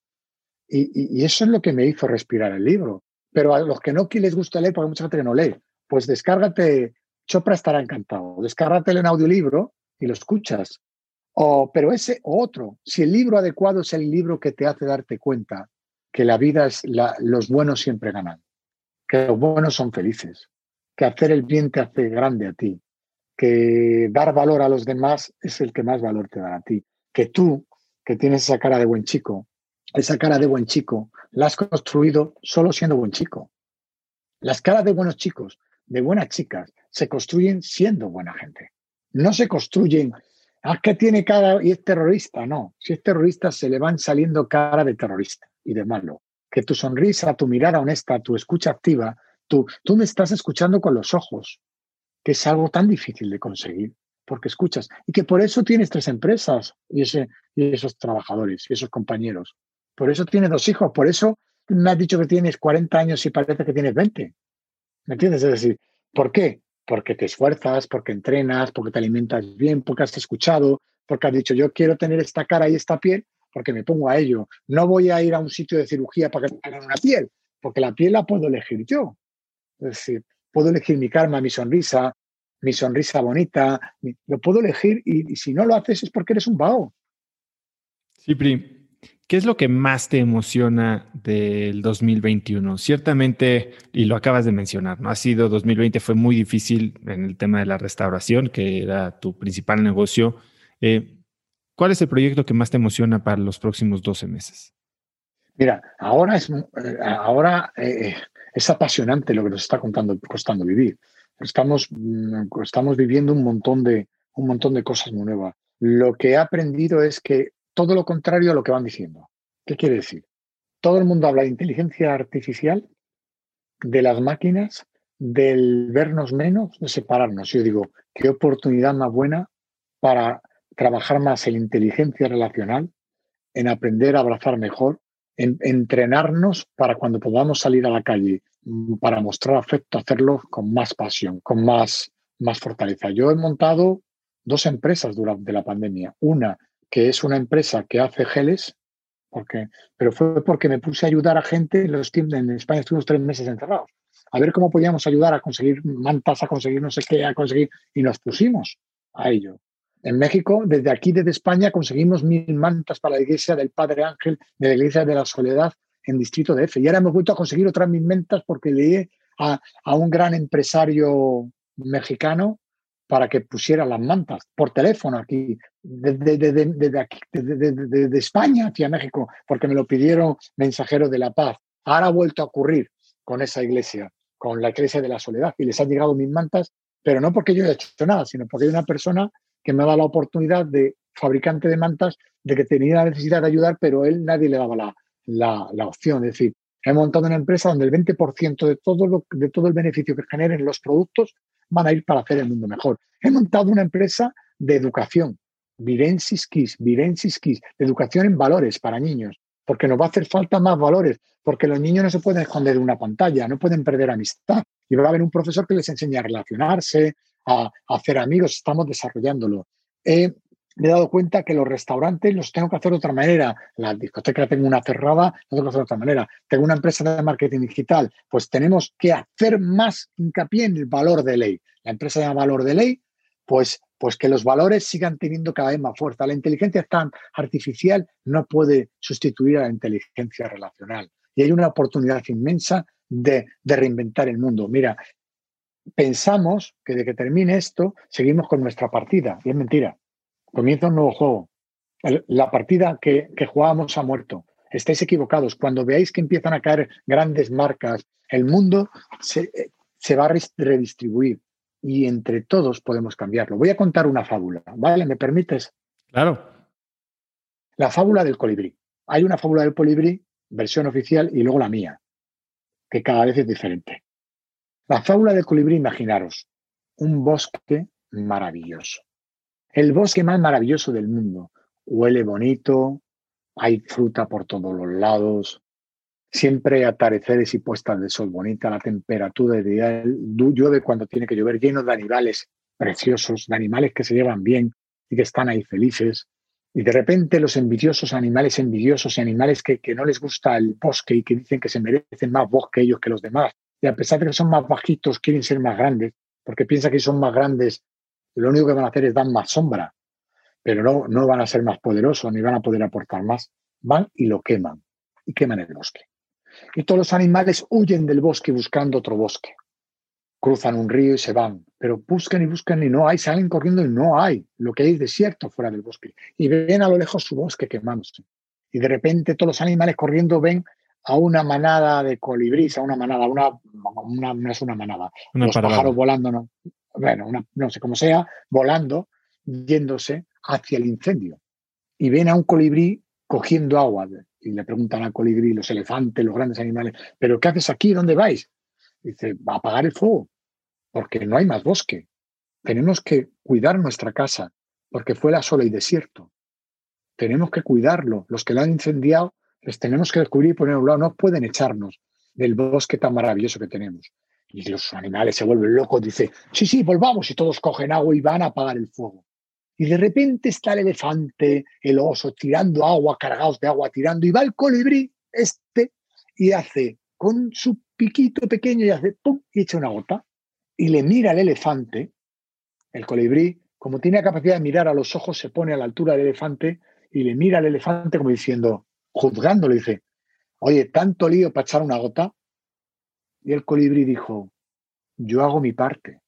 Y, eso es lo que me hizo respirar el libro. Pero a los que no les gusta leer, porque hay mucha gente que no lee, pues descárgate, Chopra estará encantado, descárgatelo en audiolibro y lo escuchas. O, pero ese otro, si el libro adecuado es el libro que te hace darte cuenta que la vida es la, los buenos siempre ganan, que los buenos son felices, que hacer el bien te hace grande a ti, que dar valor a los demás es el que más valor te da a ti, que tú, que tienes esa cara de buen chico, esa cara de buen chico, la has construido solo siendo buen chico. Las caras de buenos chicos, de buenas chicas, se construyen siendo buena gente. No se construyen, ah, que tiene cara y es terrorista. No, si es terrorista se le van saliendo cara de terrorista y de malo. Que tu sonrisa, tu mirada honesta, tu escucha activa, tú, tú me estás escuchando con los ojos, que es algo tan difícil de conseguir, porque escuchas. Y que por eso tienes tres empresas y, ese, y esos trabajadores y esos compañeros. Por eso tienes dos hijos, por eso me has dicho que tienes 40 años y parece que tienes 20. ¿Me entiendes? Es decir, ¿por qué? porque te esfuerzas, porque entrenas, porque te alimentas bien, porque has escuchado, porque has dicho, yo quiero tener esta cara y esta piel, porque me pongo a ello. No voy a ir a un sitio de cirugía para que me hagan una piel, porque la piel la puedo elegir yo. Es decir, puedo elegir mi karma, mi sonrisa, mi sonrisa bonita, lo puedo elegir y, si no lo haces es porque eres un vago. Sí, Pri. ¿Qué es lo que más te emociona del 2021? Ciertamente, y lo acabas de mencionar, ¿no? Ha sido 2020, fue muy difícil en el tema de la restauración, que era tu principal negocio. Eh, ¿Cuál es el proyecto que más te emociona para los próximos 12 meses? Mira, ahora es, eh, ahora, eh, es apasionante lo que nos está contando, costando vivir. Estamos, mm, estamos viviendo un montón, de, un montón de cosas nuevas. Lo que he aprendido es que todo lo contrario a lo que van diciendo. ¿Qué quiere decir? Todo el mundo habla de inteligencia artificial, de las máquinas, del vernos menos, de separarnos. Yo digo, qué oportunidad más buena para trabajar más en inteligencia relacional, en aprender a abrazar mejor, en entrenarnos para cuando podamos salir a la calle, mm, para mostrar afecto, hacerlo con más pasión, con más, más fortaleza. Yo he montado dos empresas durante la pandemia. Una que es una empresa que hace geles, porque, pero fue porque me puse a ayudar a gente en los en España estuvimos tres meses encerrados, a ver cómo podíamos ayudar a conseguir mantas, a conseguir no sé qué, a conseguir, y nos pusimos a ello. En México, desde aquí, desde España, conseguimos mil mantas para la iglesia del Padre Ángel, de la iglesia de la Soledad, en Distrito de F. Y ahora hemos vuelto a conseguir otras mil mantas porque leí a, a un gran empresario mexicano para que pusiera las mantas por teléfono aquí, desde, aquí, España hacia México, porque me lo pidieron mensajeros de la paz. Ahora ha vuelto a ocurrir con esa iglesia, con la iglesia de la soledad, y les han llegado mis mantas, pero no porque yo haya hecho nada, sino porque hay una persona que me ha dado la oportunidad de fabricante de mantas, de que tenía la necesidad de ayudar, pero él nadie le daba la, la, la opción. Es decir, he montado una empresa donde el 20% de todo, lo, de todo el beneficio que generen los productos van a ir para hacer el mundo mejor. He montado una empresa de educación, Virensis Kids, Virensis Kids, de educación en valores para niños, porque nos va a hacer falta más valores, porque los niños no se pueden esconder de una pantalla, no pueden perder amistad. Y va a haber un profesor que les enseñe a relacionarse, a, hacer amigos, estamos desarrollándolo. Me he dado cuenta que los restaurantes los tengo que hacer de otra manera. La discoteca tengo una cerrada, la tengo que hacer de otra manera. Tengo una empresa de marketing digital, pues tenemos que hacer más hincapié en el valor de ley. La empresa de valor de ley, pues pues que los valores sigan teniendo cada vez más fuerza. La inteligencia tan artificial no puede sustituir a la inteligencia relacional. Y hay una oportunidad inmensa de, reinventar el mundo. Mira, pensamos que de que termine esto, seguimos con nuestra partida. Y es mentira. Comienza un nuevo juego. la partida que, que jugábamos ha muerto. Estáis equivocados. Cuando veáis que empiezan a caer grandes marcas, el mundo se, se va a redistribuir y entre todos podemos cambiarlo. Voy a contar una fábula, ¿vale? ¿Me permites? Claro. La fábula del colibrí. Hay una fábula del colibrí, versión oficial, y luego la mía, que cada vez es diferente. La fábula del colibrí, imaginaros, un bosque maravilloso. El bosque más maravilloso del mundo. Huele bonito, hay fruta por todos los lados, Siempre atardeceres y puestas de sol bonita, la temperatura ideal, llueve cuando tiene que llover, lleno de animales preciosos, de animales que se llevan bien y que están ahí felices. Y de repente los envidiosos, animales envidiosos y animales que, que no les gusta el bosque y que dicen que se merecen más bosque ellos que los demás. Y a pesar de que son más bajitos, quieren ser más grandes, porque piensan que son más grandes, lo único que van a hacer es dar más sombra, pero no, no van a ser más poderosos ni van a poder aportar más. Van y lo queman, y queman el bosque y todos los animales huyen del bosque buscando otro bosque. Cruzan un río y se van, pero buscan y buscan y no hay, salen corriendo y no hay. Lo que hay es desierto fuera del bosque. Y ven a lo lejos su bosque quemándose. Y de repente todos los animales corriendo ven a una manada de colibríes, a una manada, una, una no es una manada, los pájaros volando, no, bueno, no sé cómo sea, volando, yéndose hacia el incendio. Y ven a un colibrí cogiendo agua y le preguntan al colibrí, los elefantes, los grandes animales, ¿pero qué haces aquí? ¿Dónde vais? Dice, va a apagar el fuego, porque no hay más bosque. Tenemos que cuidar nuestra casa, porque fue la sola y desierto. Tenemos que cuidarlo. Los que lo han incendiado, les tenemos que descubrir y poner a un lado. No pueden echarnos del bosque tan maravilloso que tenemos. Y los animales se vuelven locos, dice, sí, sí, volvamos. Y todos cogen agua y van a apagar el fuego. Y de repente está el elefante, el oso, tirando agua, cargados de agua, tirando, y va el colibrí, este, y hace con su piquito pequeño y hace pum, y echa una gota. Y le mira al elefante, el colibrí, como tiene capacidad de mirar a los ojos, se pone a la altura del elefante y le mira al elefante como diciendo, juzgándole, dice, oye, tanto lío para echar una gota. Y el colibrí dijo, yo hago mi parte.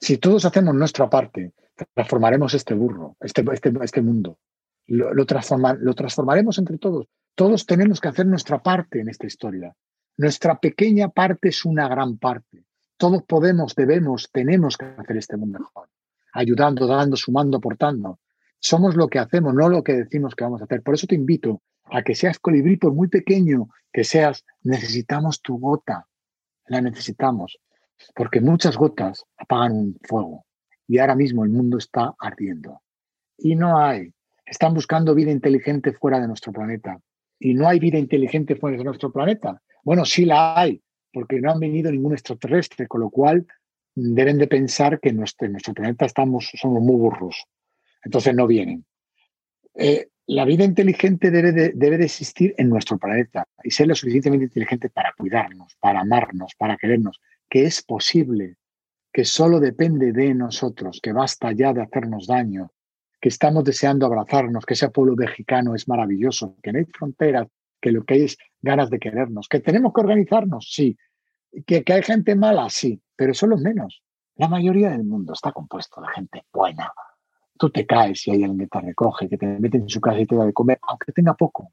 Si todos hacemos nuestra parte, transformaremos este burro, este, este, este mundo. Lo, lo, lo transformaremos entre todos. Todos tenemos que hacer nuestra parte en esta historia. Nuestra pequeña parte es una gran parte. Todos podemos, debemos, tenemos que hacer este mundo mejor. Ayudando, dando, sumando, aportando. Somos lo que hacemos, no lo que decimos que vamos a hacer. Por eso te invito a que seas colibrí, por muy pequeño que seas, necesitamos tu gota. La necesitamos. Porque muchas gotas apagan un fuego y ahora mismo el mundo está ardiendo. Y no hay. Están buscando vida inteligente fuera de nuestro planeta. Y no hay vida inteligente fuera de nuestro planeta. Bueno, sí la hay, porque no han venido ningún extraterrestre, con lo cual deben de pensar que en nuestro, nuestro planeta estamos, somos muy burros. Entonces no vienen. Eh, la vida inteligente debe de, debe de existir en nuestro planeta y ser lo suficientemente inteligente para cuidarnos, para amarnos, para querernos, que es posible que solo depende de nosotros, que basta ya de hacernos daño, que estamos deseando abrazarnos, que ese pueblo mexicano es maravilloso, que no hay fronteras, que lo que hay es ganas de querernos, que tenemos que organizarnos, sí, que, que hay gente mala, sí, pero son los menos. La mayoría del mundo está compuesto de gente buena. Tú te caes y hay alguien que te recoge, que te mete en su casa y te da de comer, aunque tenga poco.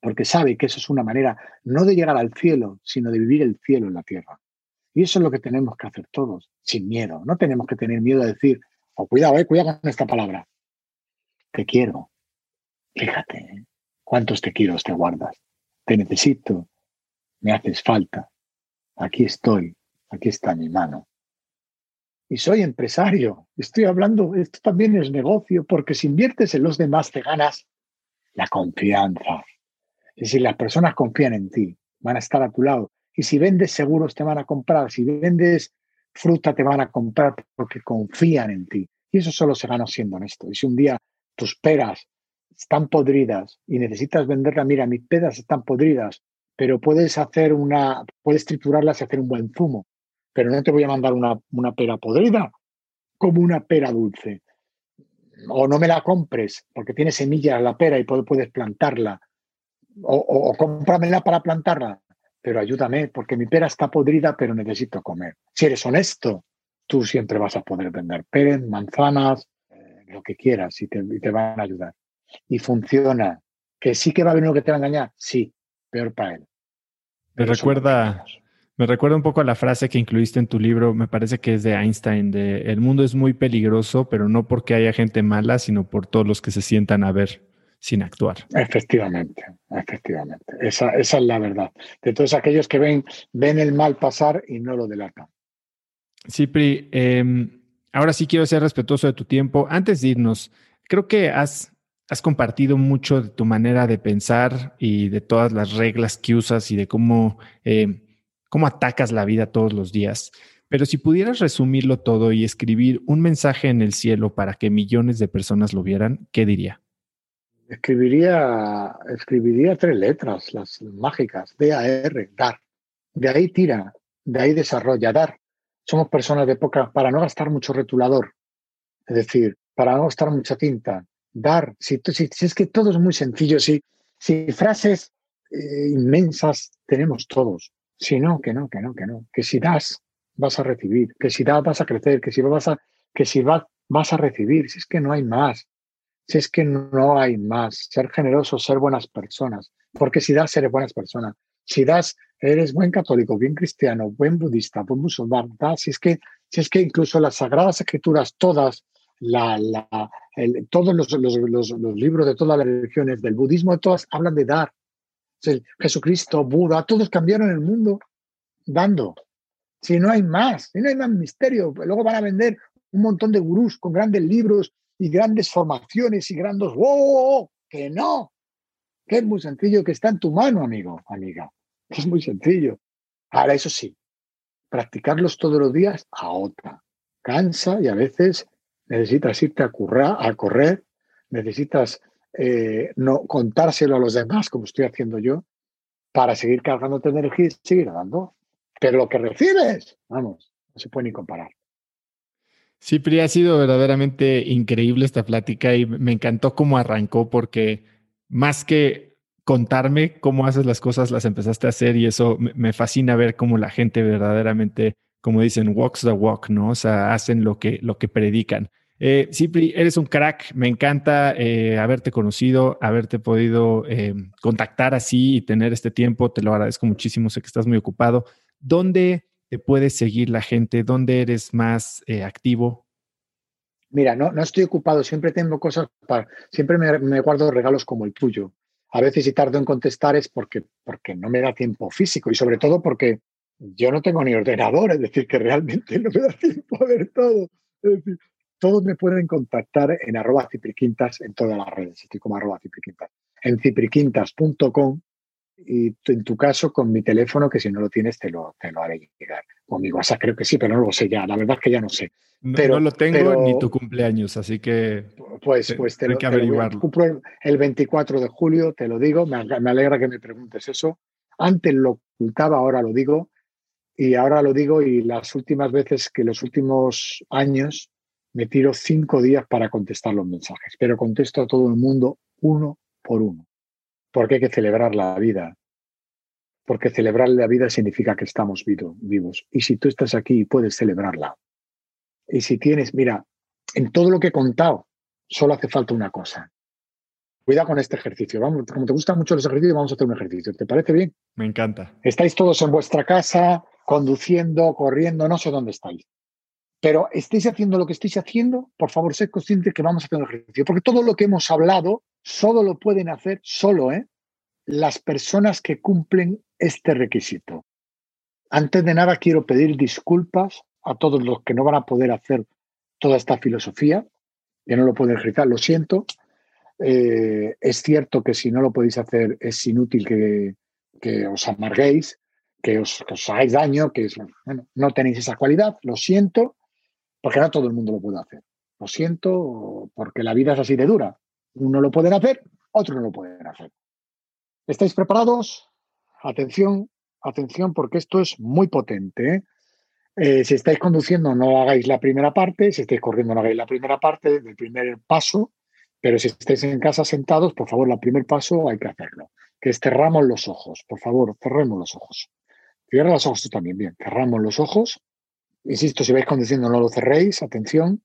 Porque sabe que eso es una manera no de llegar al cielo, sino de vivir el cielo en la tierra. Y eso es lo que tenemos que hacer todos, sin miedo. No tenemos que tener miedo a decir, oh, cuidado, eh, cuidado con esta palabra. Te quiero. Fíjate, ¿eh? cuántos te quiero te guardas. Te necesito. Me haces falta. Aquí estoy. Aquí está mi mano. Y soy empresario. Estoy hablando, esto también es negocio, porque si inviertes en los demás te ganas la confianza. Es decir, las personas confían en ti, van a estar a tu lado. Y si vendes seguros te van a comprar, si vendes fruta te van a comprar porque confían en ti. Y eso solo se gana siendo honesto. Y si un día tus peras están podridas y necesitas venderla, mira, mis peras están podridas, pero puedes hacer una, puedes triturarlas y hacer un buen zumo. Pero no te voy a mandar una, una pera podrida como una pera dulce. O no me la compres porque tiene semillas la pera y puedes plantarla. O, o, cómpramela para plantarla, pero ayúdame porque mi pera está podrida, pero necesito comer. Si eres honesto, tú siempre vas a poder vender peras, manzanas, eh, lo que quieras y te, y te van a ayudar. Y funciona. ¿Que sí que va a haber uno que te va a engañar? Sí, peor para él. Me recuerda, me recuerda un poco a la frase que incluiste en tu libro, me parece que es de Einstein, de el mundo es muy peligroso, pero no porque haya gente mala, sino por todos los que se sientan a ver sin actuar. Efectivamente, efectivamente. Esa, esa es la verdad. De todos aquellos que ven, ven el mal pasar y no lo delatan. Cipri, eh, ahora sí quiero ser respetuoso de tu tiempo. Antes de irnos, creo que has has compartido mucho de tu manera de pensar y de todas las reglas que usas y de cómo, eh, cómo atacas la vida todos los días. Pero si pudieras resumirlo todo y escribir un mensaje en el cielo para que millones de personas lo vieran, ¿qué diría? Escribiría, escribiría tres letras, las mágicas, D-A-R, dar. De ahí tira, de ahí desarrolla, dar. Somos personas de época para no gastar mucho retulador, es decir, para no gastar mucha tinta, dar, si, si, es que todo es muy sencillo, si, si frases eh, inmensas tenemos todos, si no, que no, que no, que no, que si das, vas a recibir, que si das, vas a crecer, que si vas a, que si vas, vas a recibir, si es que no hay más, si es que no hay más, ser generoso, ser buenas personas, porque si das, eres buenas personas, si das, eres buen católico, bien cristiano, buen budista, buen musulmán, si es que, si es que incluso las sagradas escrituras todas la, la, todos los, los, los, libros de todas las religiones, del budismo, todas hablan de dar. Jesucristo, Buda, todos cambiaron el mundo dando. Si no hay más, si no hay más misterio, luego van a vender un montón de gurús con grandes libros y grandes formaciones y grandes... ¡Oh! Que no, que es muy sencillo, que está en tu mano, amigo, amiga. Es muy sencillo. Ahora, eso sí, practicarlos todos los días a otra. Cansa y a veces necesitas irte a, currar, a correr, necesitas eh, no contárselo a los demás, como estoy haciendo yo, para seguir cargándote energía y seguir dando. Pero lo que recibes, vamos, no se puede ni comparar. Sí, Pri, ha sido verdaderamente increíble esta plática y me encantó cómo arrancó porque más que contarme cómo haces las cosas, las empezaste a hacer y eso me fascina ver cómo la gente verdaderamente, como dicen, walks the walk, ¿no? O sea, hacen lo que, lo que predican. Eh, Cipri, eres un crack. Me encanta eh, haberte conocido, haberte podido eh, contactar así y tener este tiempo. Te lo agradezco muchísimo. Sé que estás muy ocupado. ¿Dónde te puede seguir la gente? ¿Dónde eres más eh, activo? Mira, no, no estoy ocupado. Siempre tengo cosas para. Siempre me, guardo regalos como el tuyo. A veces si tardo en contestar es porque, porque no me da tiempo físico y sobre todo porque yo no tengo ni ordenador, es decir, que realmente no me da tiempo a ver todo. Es decir, todos me pueden contactar en arroba cipriquintas en todas las redes. Estoy como arroba cipriquintas. En cipriquintas.com y en tu caso con mi teléfono, que si no lo tienes te lo, te lo haré llegar. O mi WhatsApp creo que sí, pero no lo sé ya. La verdad es que ya no sé. No, pero, no lo tengo ni tu cumpleaños, así que pues, pues te, lo, que averiguarlo. Te el 24 de julio, te lo digo. Me, me alegra que me preguntes eso. Antes lo ocultaba, ahora lo digo. Y ahora lo digo y las últimas veces que los últimos años me tiro cinco días para contestar los mensajes, pero contesto a todo el mundo uno por uno, porque hay que celebrar la vida, porque celebrar la vida significa que estamos vivos. Y si tú estás aquí, puedes celebrarla. Y si tienes, mira, en todo lo que he contado, solo hace falta una cosa. Cuida con este ejercicio. Vamos, como te gustan mucho los ejercicios, vamos a hacer un ejercicio. ¿Te parece bien? Me encanta. Estáis todos en vuestra casa, conduciendo, corriendo, no sé dónde estáis. Pero estéis haciendo lo que estéis haciendo, por favor, sed conscientes que vamos a hacer un ejercicio. Porque todo lo que hemos hablado solo lo pueden hacer solo ¿eh? las personas que cumplen este requisito. Antes de nada, quiero pedir disculpas a todos los que no van a poder hacer toda esta filosofía, que no lo pueden ejercitar, lo siento. Eh, es cierto que si no lo podéis hacer es inútil que, os amarguéis, que os, hagáis daño, que es, no tenéis esa cualidad, lo siento, porque no todo el mundo lo puede hacer. Lo siento, porque la vida es así de dura. Uno lo pueden hacer, otros no lo pueden hacer. ¿Estáis preparados? Atención, atención, porque esto es muy potente. ¿eh? Eh, si estáis conduciendo, no hagáis la primera parte. Si estáis corriendo, no hagáis la primera parte del primer paso. Pero si estáis en casa sentados, por favor, el primer paso hay que hacerlo. Que es cerramos los ojos. Por favor, cerremos los ojos. Cierra los ojos tú también. Bien, cerramos los ojos. Insisto, si vais conduciendo, no lo cerréis. Atención.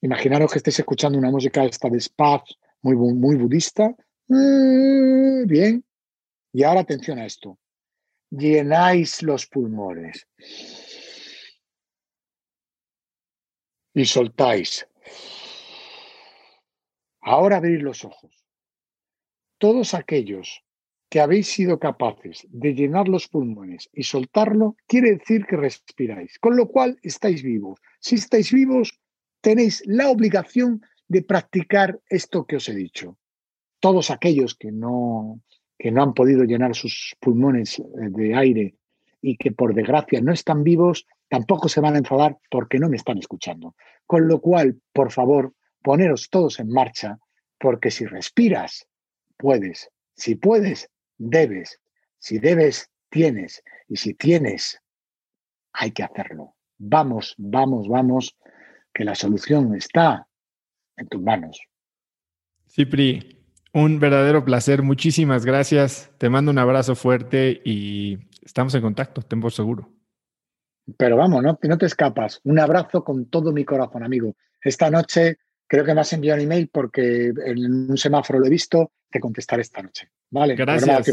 Imaginaros que estéis escuchando una música esta de spa muy, muy budista. Mm, bien. Y ahora atención a esto. Llenáis los pulmones. Y soltáis. Ahora abrir los ojos. Todos aquellos que habéis sido capaces de llenar los pulmones y soltarlo, quiere decir que respiráis, con lo cual estáis vivos. Si estáis vivos, tenéis la obligación de practicar esto que os he dicho. Todos aquellos que no, que no han podido llenar sus pulmones eh, de aire y que por desgracia no están vivos, tampoco se van a enfadar porque no me están escuchando. Con lo cual, por favor, poneros todos en marcha, porque si respiras, puedes. Si puedes, debes. Si debes, tienes. Y si tienes, hay que hacerlo. Vamos, vamos, vamos, que la solución está en tus manos. Cipri, un verdadero placer. Muchísimas gracias. Te mando un abrazo fuerte y estamos en contacto, tengo seguro. Pero vamos, no, no te escapas. Un abrazo con todo mi corazón, amigo. Esta noche creo que me has enviado un email porque en un semáforo lo he visto. Te contestaré esta noche. Vale, gracias.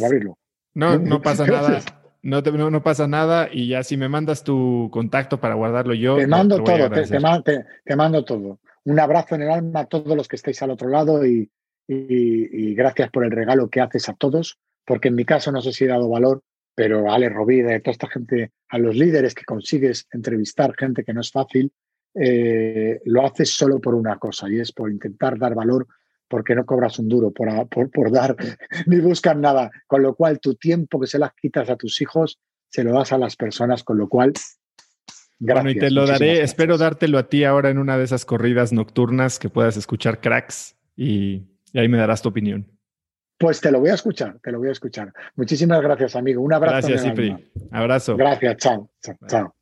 No, no pasa nada. No, no, pasa nada y ya si me mandas tu contacto para guardarlo yo. Te mando todo, te, mando todo. Un abrazo en el alma a todos los que estáis al otro lado y, y, gracias por el regalo que haces a todos, porque en mi caso no sé si he dado valor, pero Ale Rovida, a toda esta gente, a los líderes que consigues entrevistar, gente que no es fácil, eh, lo haces solo por una cosa y es por intentar dar valor porque no cobras un duro por, por, dar ni buscas nada. Con lo cual, tu tiempo que se las quitas a tus hijos, se lo das a las personas, con lo cual... Gracias, bueno, y te lo daré, espero dártelo a ti ahora en una de esas corridas nocturnas que puedas escuchar cracks y, ahí me darás tu opinión. Pues te lo voy a escuchar, te lo voy a escuchar. Muchísimas gracias, amigo. Un abrazo. Gracias, Cipri. Abrazo. Gracias, chao. Chao. chao.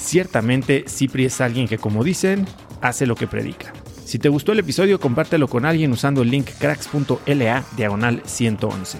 Ciertamente, Cipri es alguien que, como dicen, hace lo que predica. Si te gustó el episodio, compártelo con alguien usando el link cracks.la diagonal 111.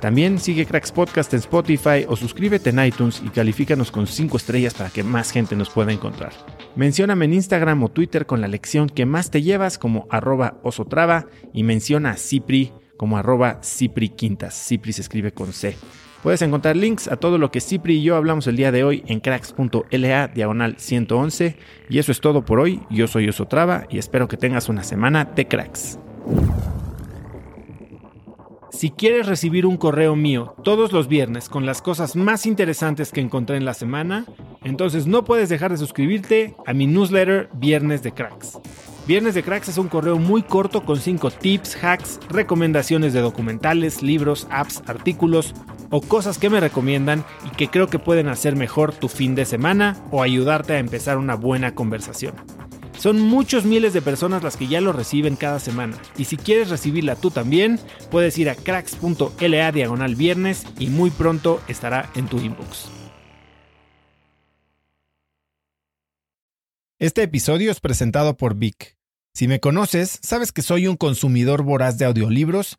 También sigue Cracks Podcast en Spotify o suscríbete en iTunes y califícanos con 5 estrellas para que más gente nos pueda encontrar. Mencióname en Instagram o Twitter con la lección que más te llevas como arroba osotrava y menciona a Cipri como arroba Cipri Quintas. Cipri se escribe con C. Puedes encontrar links a todo lo que Cipri y yo hablamos el día de hoy en cracks.la diagonal 111. Y eso es todo por hoy. Yo soy Osotrava y espero que tengas una semana de cracks. Si quieres recibir un correo mío todos los viernes con las cosas más interesantes que encontré en la semana, entonces no puedes dejar de suscribirte a mi newsletter Viernes de Cracks. Viernes de Cracks es un correo muy corto con 5 tips, hacks, recomendaciones de documentales, libros, apps, artículos o cosas que me recomiendan y que creo que pueden hacer mejor tu fin de semana o ayudarte a empezar una buena conversación. Son muchos miles de personas las que ya lo reciben cada semana y si quieres recibirla tú también, puedes ir a cracks.la diagonal viernes y muy pronto estará en tu inbox. Este episodio es presentado por Vic. Si me conoces, sabes que soy un consumidor voraz de audiolibros